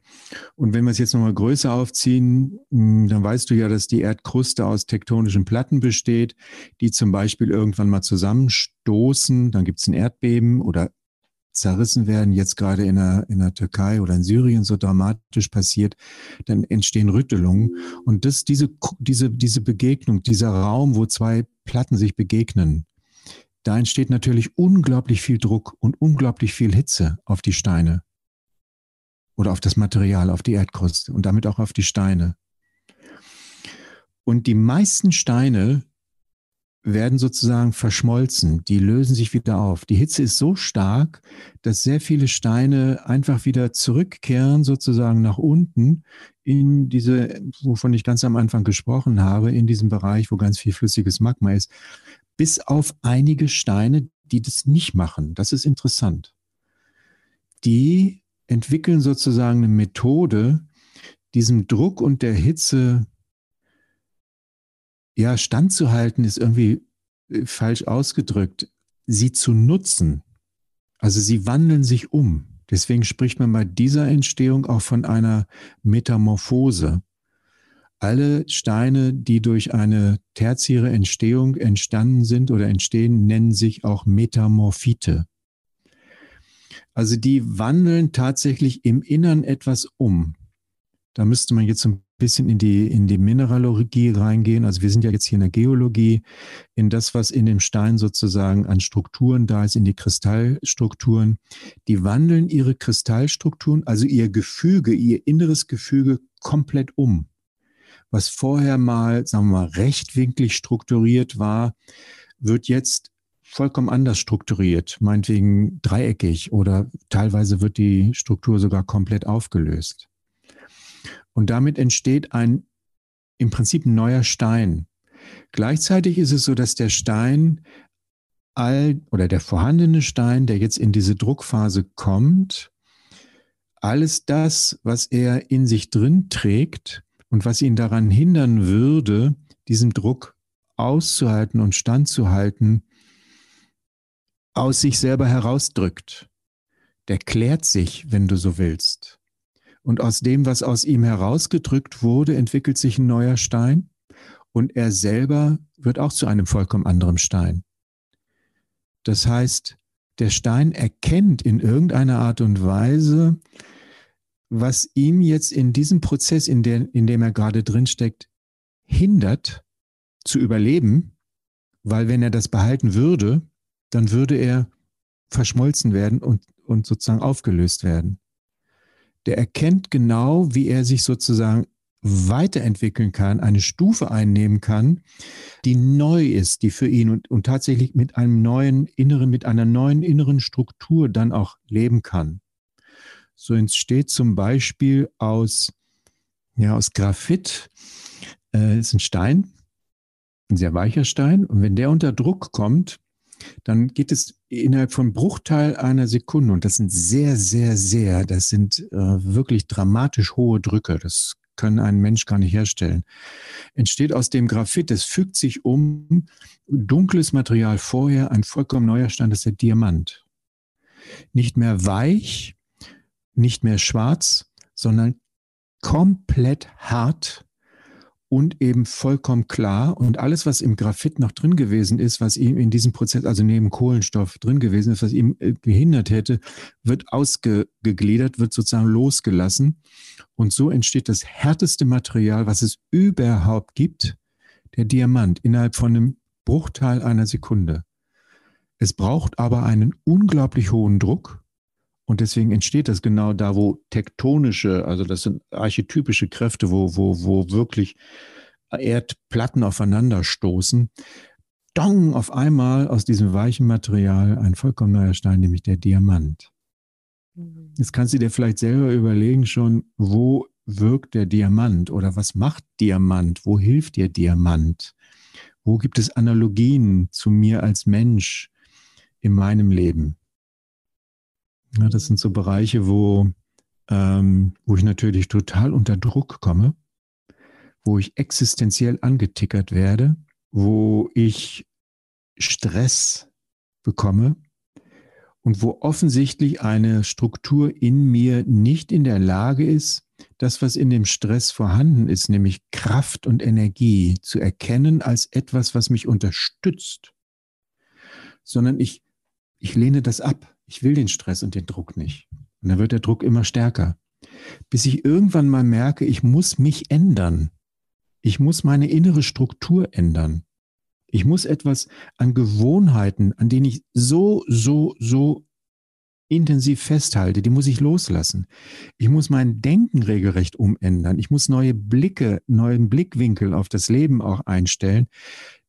Und wenn wir es jetzt nochmal größer aufziehen, hm, dann weißt du ja, dass die Erdkruste aus tektonischen Platten besteht, die zum Beispiel irgendwann mal zusammenstoßen. Dann gibt es ein Erdbeben oder zerrissen werden, jetzt gerade in der, in der Türkei oder in Syrien so dramatisch passiert, dann entstehen Rüttelungen. Und das, diese, diese, diese Begegnung, dieser Raum, wo zwei Platten sich begegnen, da entsteht natürlich unglaublich viel Druck und unglaublich viel Hitze auf die Steine oder auf das Material, auf die Erdkruste und damit auch auf die Steine. Und die meisten Steine werden sozusagen verschmolzen, die lösen sich wieder auf. Die Hitze ist so stark, dass sehr viele Steine einfach wieder zurückkehren, sozusagen nach unten in diese, wovon ich ganz am Anfang gesprochen habe, in diesem Bereich, wo ganz viel flüssiges Magma ist bis auf einige Steine, die das nicht machen. Das ist interessant. Die entwickeln sozusagen eine Methode, diesem Druck und der Hitze ja standzuhalten, ist irgendwie äh, falsch ausgedrückt, sie zu nutzen. Also sie wandeln sich um. Deswegen spricht man bei dieser Entstehung auch von einer Metamorphose alle Steine, die durch eine tertiäre Entstehung entstanden sind oder entstehen, nennen sich auch Metamorphite. Also die wandeln tatsächlich im Innern etwas um. Da müsste man jetzt ein bisschen in die, in die Mineralogie reingehen. Also wir sind ja jetzt hier in der Geologie, in das, was in dem Stein sozusagen an Strukturen da ist, in die Kristallstrukturen. Die wandeln ihre Kristallstrukturen, also ihr Gefüge, ihr inneres Gefüge komplett um was vorher mal, sagen wir mal, rechtwinklig strukturiert war, wird jetzt vollkommen anders strukturiert, meinetwegen dreieckig oder teilweise wird die Struktur sogar komplett aufgelöst. Und damit entsteht ein im Prinzip ein neuer Stein. Gleichzeitig ist es so, dass der Stein all oder der vorhandene Stein, der jetzt in diese Druckphase kommt, alles das, was er in sich drin trägt, und was ihn daran hindern würde, diesem Druck auszuhalten und standzuhalten, aus sich selber herausdrückt. Der klärt sich, wenn du so willst. Und aus dem, was aus ihm herausgedrückt wurde, entwickelt sich ein neuer Stein. Und er selber wird auch zu einem vollkommen anderen Stein. Das heißt, der Stein erkennt in irgendeiner Art und Weise, was ihm jetzt in diesem Prozess, in, der, in dem er gerade drinsteckt, hindert zu überleben, weil wenn er das behalten würde, dann würde er verschmolzen werden und, und sozusagen aufgelöst werden. Der erkennt genau, wie er sich sozusagen weiterentwickeln kann, eine Stufe einnehmen kann, die neu ist, die für ihn und, und tatsächlich mit einem neuen inneren, mit einer neuen inneren Struktur dann auch leben kann. So entsteht zum Beispiel aus, ja, aus Graphit, äh, ist ein Stein, ein sehr weicher Stein. Und wenn der unter Druck kommt, dann geht es innerhalb von Bruchteil einer Sekunde, und das sind sehr, sehr, sehr, das sind äh, wirklich dramatisch hohe Drücke, das kann ein Mensch gar nicht herstellen, entsteht aus dem Graphit, es fügt sich um, dunkles Material vorher, ein vollkommen neuer Stein, das ist der Diamant. Nicht mehr weich, nicht mehr schwarz, sondern komplett hart, und eben vollkommen klar. Und alles, was im Graphit noch drin gewesen ist, was ihm in diesem Prozess, also neben Kohlenstoff drin gewesen ist, was ihm äh, gehindert hätte, wird ausgegliedert, wird sozusagen losgelassen. Und so entsteht das härteste Material, was es überhaupt gibt, der Diamant, innerhalb von einem Bruchteil einer Sekunde. Es braucht aber einen unglaublich hohen Druck. Und deswegen entsteht das genau da, wo tektonische, also das sind archetypische Kräfte, wo, wo, wo wirklich Erdplatten aufeinander stoßen. Dong, auf einmal aus diesem weichen Material ein vollkommen neuer Stein, nämlich der Diamant. Mhm. Jetzt kannst du dir vielleicht selber überlegen schon, wo wirkt der Diamant oder was macht Diamant? Wo hilft dir Diamant? Wo gibt es Analogien zu mir als Mensch in meinem Leben? Ja, das sind so Bereiche, wo, ähm, wo ich natürlich total unter Druck komme, wo ich existenziell angetickert werde, wo ich Stress bekomme und wo offensichtlich eine Struktur in mir nicht in der Lage ist, das, was in dem Stress vorhanden ist, nämlich Kraft und Energie, zu erkennen als etwas, was mich unterstützt, sondern ich, ich lehne das ab. Ich will den Stress und den Druck nicht. Und dann wird der Druck immer stärker. Bis ich irgendwann mal merke, ich muss mich ändern. Ich muss meine innere Struktur ändern. Ich muss etwas an Gewohnheiten, an denen ich so, so, so intensiv festhalte, die muss ich loslassen. Ich muss mein Denken regelrecht umändern. Ich muss neue Blicke, neuen Blickwinkel auf das Leben auch einstellen,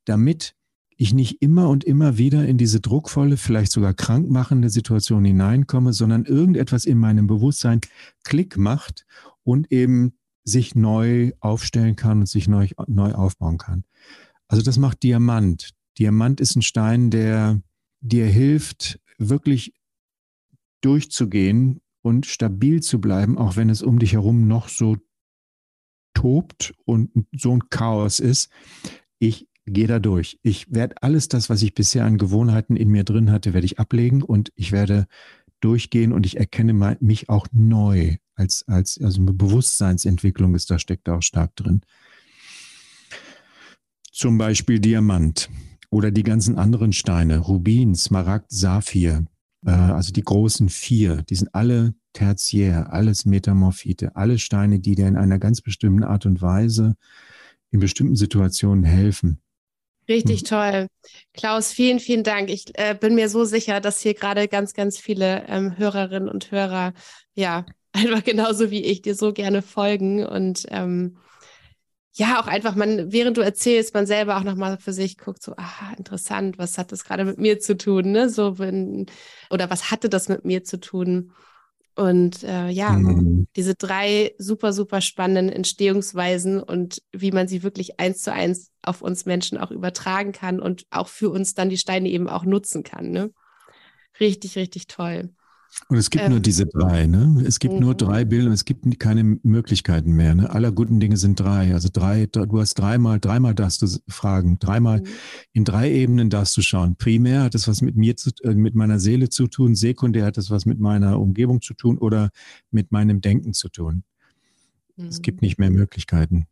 damit ich nicht immer und immer wieder in diese druckvolle, vielleicht sogar krankmachende Situation hineinkomme, sondern irgendetwas in meinem Bewusstsein Klick macht und eben sich neu aufstellen kann und sich neu, neu aufbauen kann. Also das macht Diamant. Diamant ist ein Stein, der dir hilft, wirklich durchzugehen und stabil zu bleiben, auch wenn es um dich herum noch so tobt und so ein Chaos ist. Ich gehe da durch. Ich werde alles das, was ich bisher an Gewohnheiten in mir drin hatte, werde ich ablegen und ich werde durchgehen und ich erkenne mich auch neu als, als, also eine Bewusstseinsentwicklung ist da, steckt da auch stark drin. Zum Beispiel Diamant oder die ganzen anderen Steine, Rubin, Smaragd, Saphir, äh, also die großen vier, die sind alle tertiär, alles Metamorphite, alle Steine, die dir in einer ganz bestimmten Art und Weise in bestimmten Situationen helfen. Richtig mhm. toll. Klaus, vielen, vielen Dank. Ich äh, bin mir so sicher, dass hier gerade ganz, ganz viele ähm, Hörerinnen und Hörer, ja, einfach genauso wie ich dir so gerne folgen und ähm, ja, auch einfach, man, während du erzählst, man selber auch nochmal für sich guckt, so, ah, interessant, was hat das gerade mit mir zu tun, ne? So, wenn, oder was hatte das mit mir zu tun? Und äh, ja, mhm. diese drei super, super spannenden Entstehungsweisen und wie man sie wirklich eins zu eins auf uns Menschen auch übertragen kann und auch für uns dann die Steine eben auch nutzen kann. Ne? Richtig, richtig toll. Und es gibt ähm, nur diese drei, ne? Es gibt nur drei mhm. Bilder, es gibt keine Möglichkeiten mehr. Ne? Aller guten Dinge sind drei. Also drei, du hast dreimal, dreimal darfst du fragen, dreimal mhm. in drei Ebenen darfst du schauen. Primär hat es was mit mir zu, äh, mit meiner Seele zu tun, sekundär hat es was mit meiner Umgebung zu tun oder mit meinem Denken zu tun. Es gibt mhm. nicht mehr Möglichkeiten.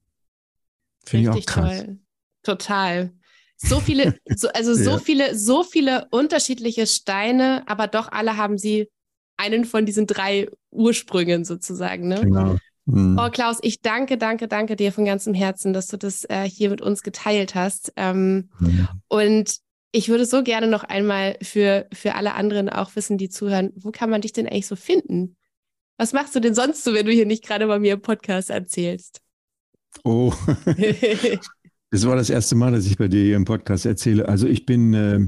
Finde ich auch krass. Toll. Total. So viele, so, also so ja. viele, so viele unterschiedliche Steine, aber doch alle haben sie einen von diesen drei Ursprüngen sozusagen. Ne? Genau. Mhm. Oh, Klaus, ich danke, danke, danke dir von ganzem Herzen, dass du das äh, hier mit uns geteilt hast. Ähm, mhm. Und ich würde so gerne noch einmal für, für alle anderen auch wissen, die zuhören, wo kann man dich denn eigentlich so finden? Was machst du denn sonst so, wenn du hier nicht gerade bei mir im Podcast erzählst? Oh, das war das erste Mal, dass ich bei dir hier im Podcast erzähle. Also ich bin äh,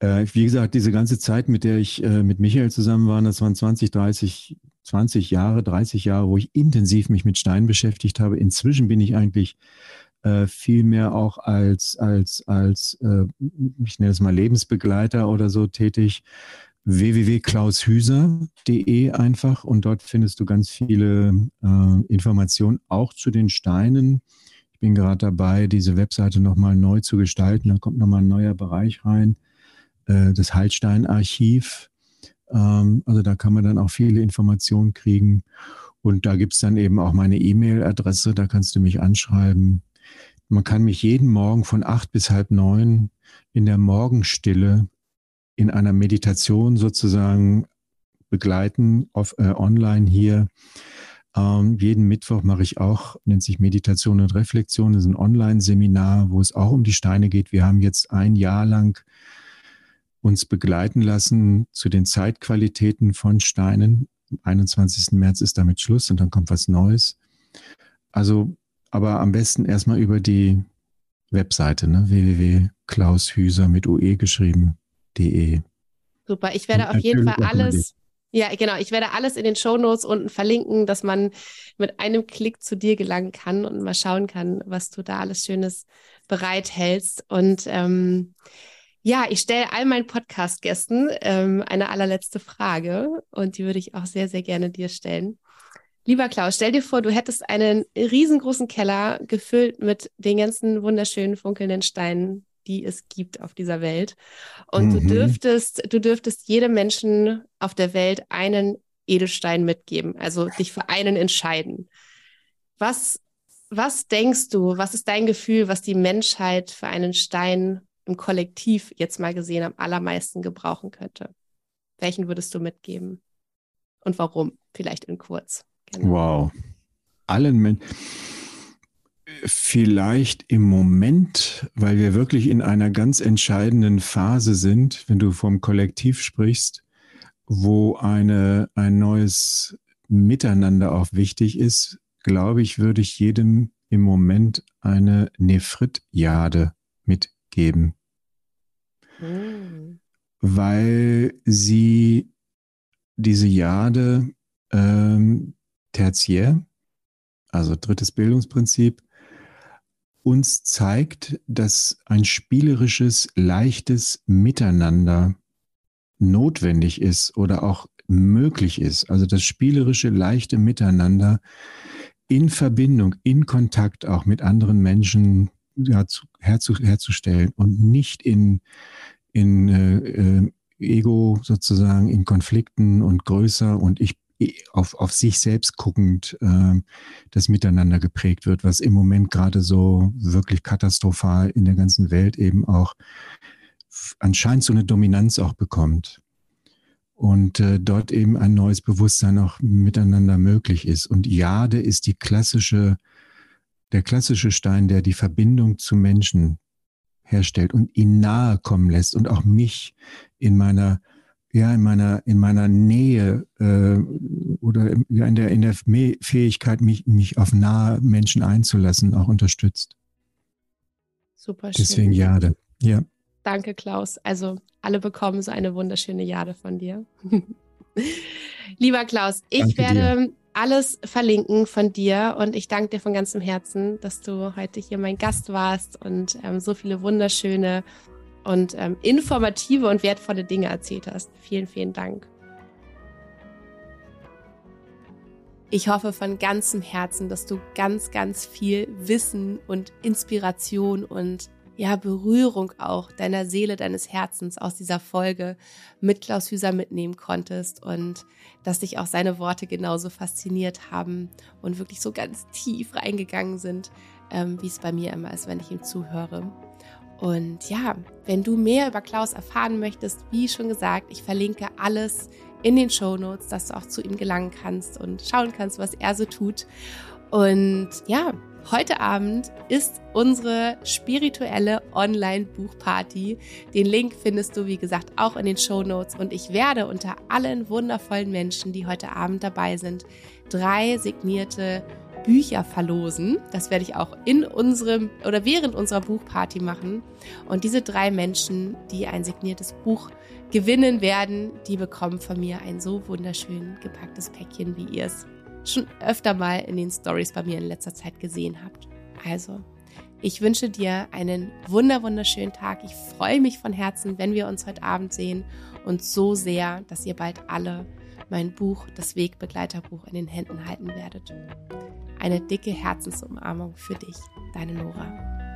äh, wie gesagt, diese ganze Zeit, mit der ich äh, mit Michael zusammen war, das waren 20, 30, 20 Jahre, 30 Jahre, wo ich intensiv mich mit Steinen beschäftigt habe. Inzwischen bin ich eigentlich äh, viel mehr auch als, als, als äh, ich nenne es mal Lebensbegleiter oder so tätig www.klaushüser.de einfach und dort findest du ganz viele äh, Informationen auch zu den Steinen. Ich bin gerade dabei, diese Webseite nochmal neu zu gestalten. Da kommt nochmal ein neuer Bereich rein. Äh, das Heilstein-Archiv. Ähm, also da kann man dann auch viele Informationen kriegen. Und da gibt es dann eben auch meine E-Mail-Adresse, da kannst du mich anschreiben. Man kann mich jeden Morgen von acht bis halb neun in der Morgenstille in einer Meditation sozusagen begleiten, auf, äh, online hier. Ähm, jeden Mittwoch mache ich auch, nennt sich Meditation und Reflexion. Das ist ein Online-Seminar, wo es auch um die Steine geht. Wir haben jetzt ein Jahr lang uns begleiten lassen zu den Zeitqualitäten von Steinen. Am 21. März ist damit Schluss und dann kommt was Neues. Also, aber am besten erstmal über die Webseite, ne? www.klaushüser mit ue geschrieben.de. Super, ich werde und auf jeden Fall alles, ja, genau, ich werde alles in den Shownotes unten verlinken, dass man mit einem Klick zu dir gelangen kann und mal schauen kann, was du da alles Schönes bereithältst. Und ähm, ja, ich stelle all meinen Podcast-Gästen ähm, eine allerletzte Frage und die würde ich auch sehr, sehr gerne dir stellen. Lieber Klaus, stell dir vor, du hättest einen riesengroßen Keller gefüllt mit den ganzen wunderschönen funkelnden Steinen, die es gibt auf dieser Welt. Und mhm. du dürftest, du dürftest jedem Menschen auf der Welt einen Edelstein mitgeben, also dich für einen entscheiden. Was, was denkst du, was ist dein Gefühl, was die Menschheit für einen Stein im Kollektiv jetzt mal gesehen am allermeisten gebrauchen könnte? Welchen würdest du mitgeben? Und warum? Vielleicht in kurz. Genau. Wow. Allen Menschen. Vielleicht im Moment, weil wir wirklich in einer ganz entscheidenden Phase sind, wenn du vom Kollektiv sprichst, wo eine, ein neues Miteinander auch wichtig ist, glaube ich, würde ich jedem im Moment eine Nephritjade mitgeben. Mhm. Weil sie diese Jade ähm, tertiär, also drittes Bildungsprinzip, uns zeigt, dass ein spielerisches, leichtes Miteinander notwendig ist oder auch möglich ist. Also das spielerische, leichte Miteinander in Verbindung, in Kontakt auch mit anderen Menschen ja, zu, herzu, herzustellen und nicht in, in äh, äh, Ego sozusagen, in Konflikten und größer und ich auf, auf sich selbst guckend äh, das Miteinander geprägt wird, was im Moment gerade so wirklich katastrophal in der ganzen Welt eben auch anscheinend so eine Dominanz auch bekommt. Und äh, dort eben ein neues Bewusstsein auch miteinander möglich ist. Und Jade ist die klassische der klassische Stein, der die Verbindung zu Menschen herstellt und ihn nahe kommen lässt und auch mich in meiner ja in meiner in meiner Nähe äh, oder ja, in der in der Fähigkeit mich mich auf nahe Menschen einzulassen auch unterstützt. Super schön. Deswegen Jade. Ja. Danke Klaus. Also alle bekommen so eine wunderschöne Jade von dir. Lieber Klaus, ich Danke werde dir alles verlinken von dir und ich danke dir von ganzem Herzen, dass du heute hier mein Gast warst und ähm, so viele wunderschöne und ähm, informative und wertvolle Dinge erzählt hast. Vielen, vielen Dank. Ich hoffe von ganzem Herzen, dass du ganz, ganz viel Wissen und Inspiration und ja, Berührung auch deiner Seele, deines Herzens aus dieser Folge mit Klaus Hüser mitnehmen konntest und dass dich auch seine Worte genauso fasziniert haben und wirklich so ganz tief reingegangen sind, ähm, wie es bei mir immer ist, wenn ich ihm zuhöre. Und ja, wenn du mehr über Klaus erfahren möchtest, wie schon gesagt, ich verlinke alles in den Show Notes, dass du auch zu ihm gelangen kannst und schauen kannst, was er so tut. Und ja, heute Abend ist unsere spirituelle Online-Buchparty. Den Link findest du, wie gesagt, auch in den Show Notes. Und ich werde unter allen wundervollen Menschen, die heute Abend dabei sind, drei signierte Bücher verlosen. Das werde ich auch in unserem oder während unserer Buchparty machen. Und diese drei Menschen, die ein signiertes Buch gewinnen werden, die bekommen von mir ein so wunderschön gepacktes Päckchen, wie ihr es schon öfter mal in den Stories bei mir in letzter Zeit gesehen habt. Also, ich wünsche dir einen wunder wunderschönen Tag. Ich freue mich von Herzen, wenn wir uns heute Abend sehen und so sehr, dass ihr bald alle mein Buch, das Wegbegleiterbuch in den Händen halten werdet. Eine dicke Herzensumarmung für dich, deine Nora.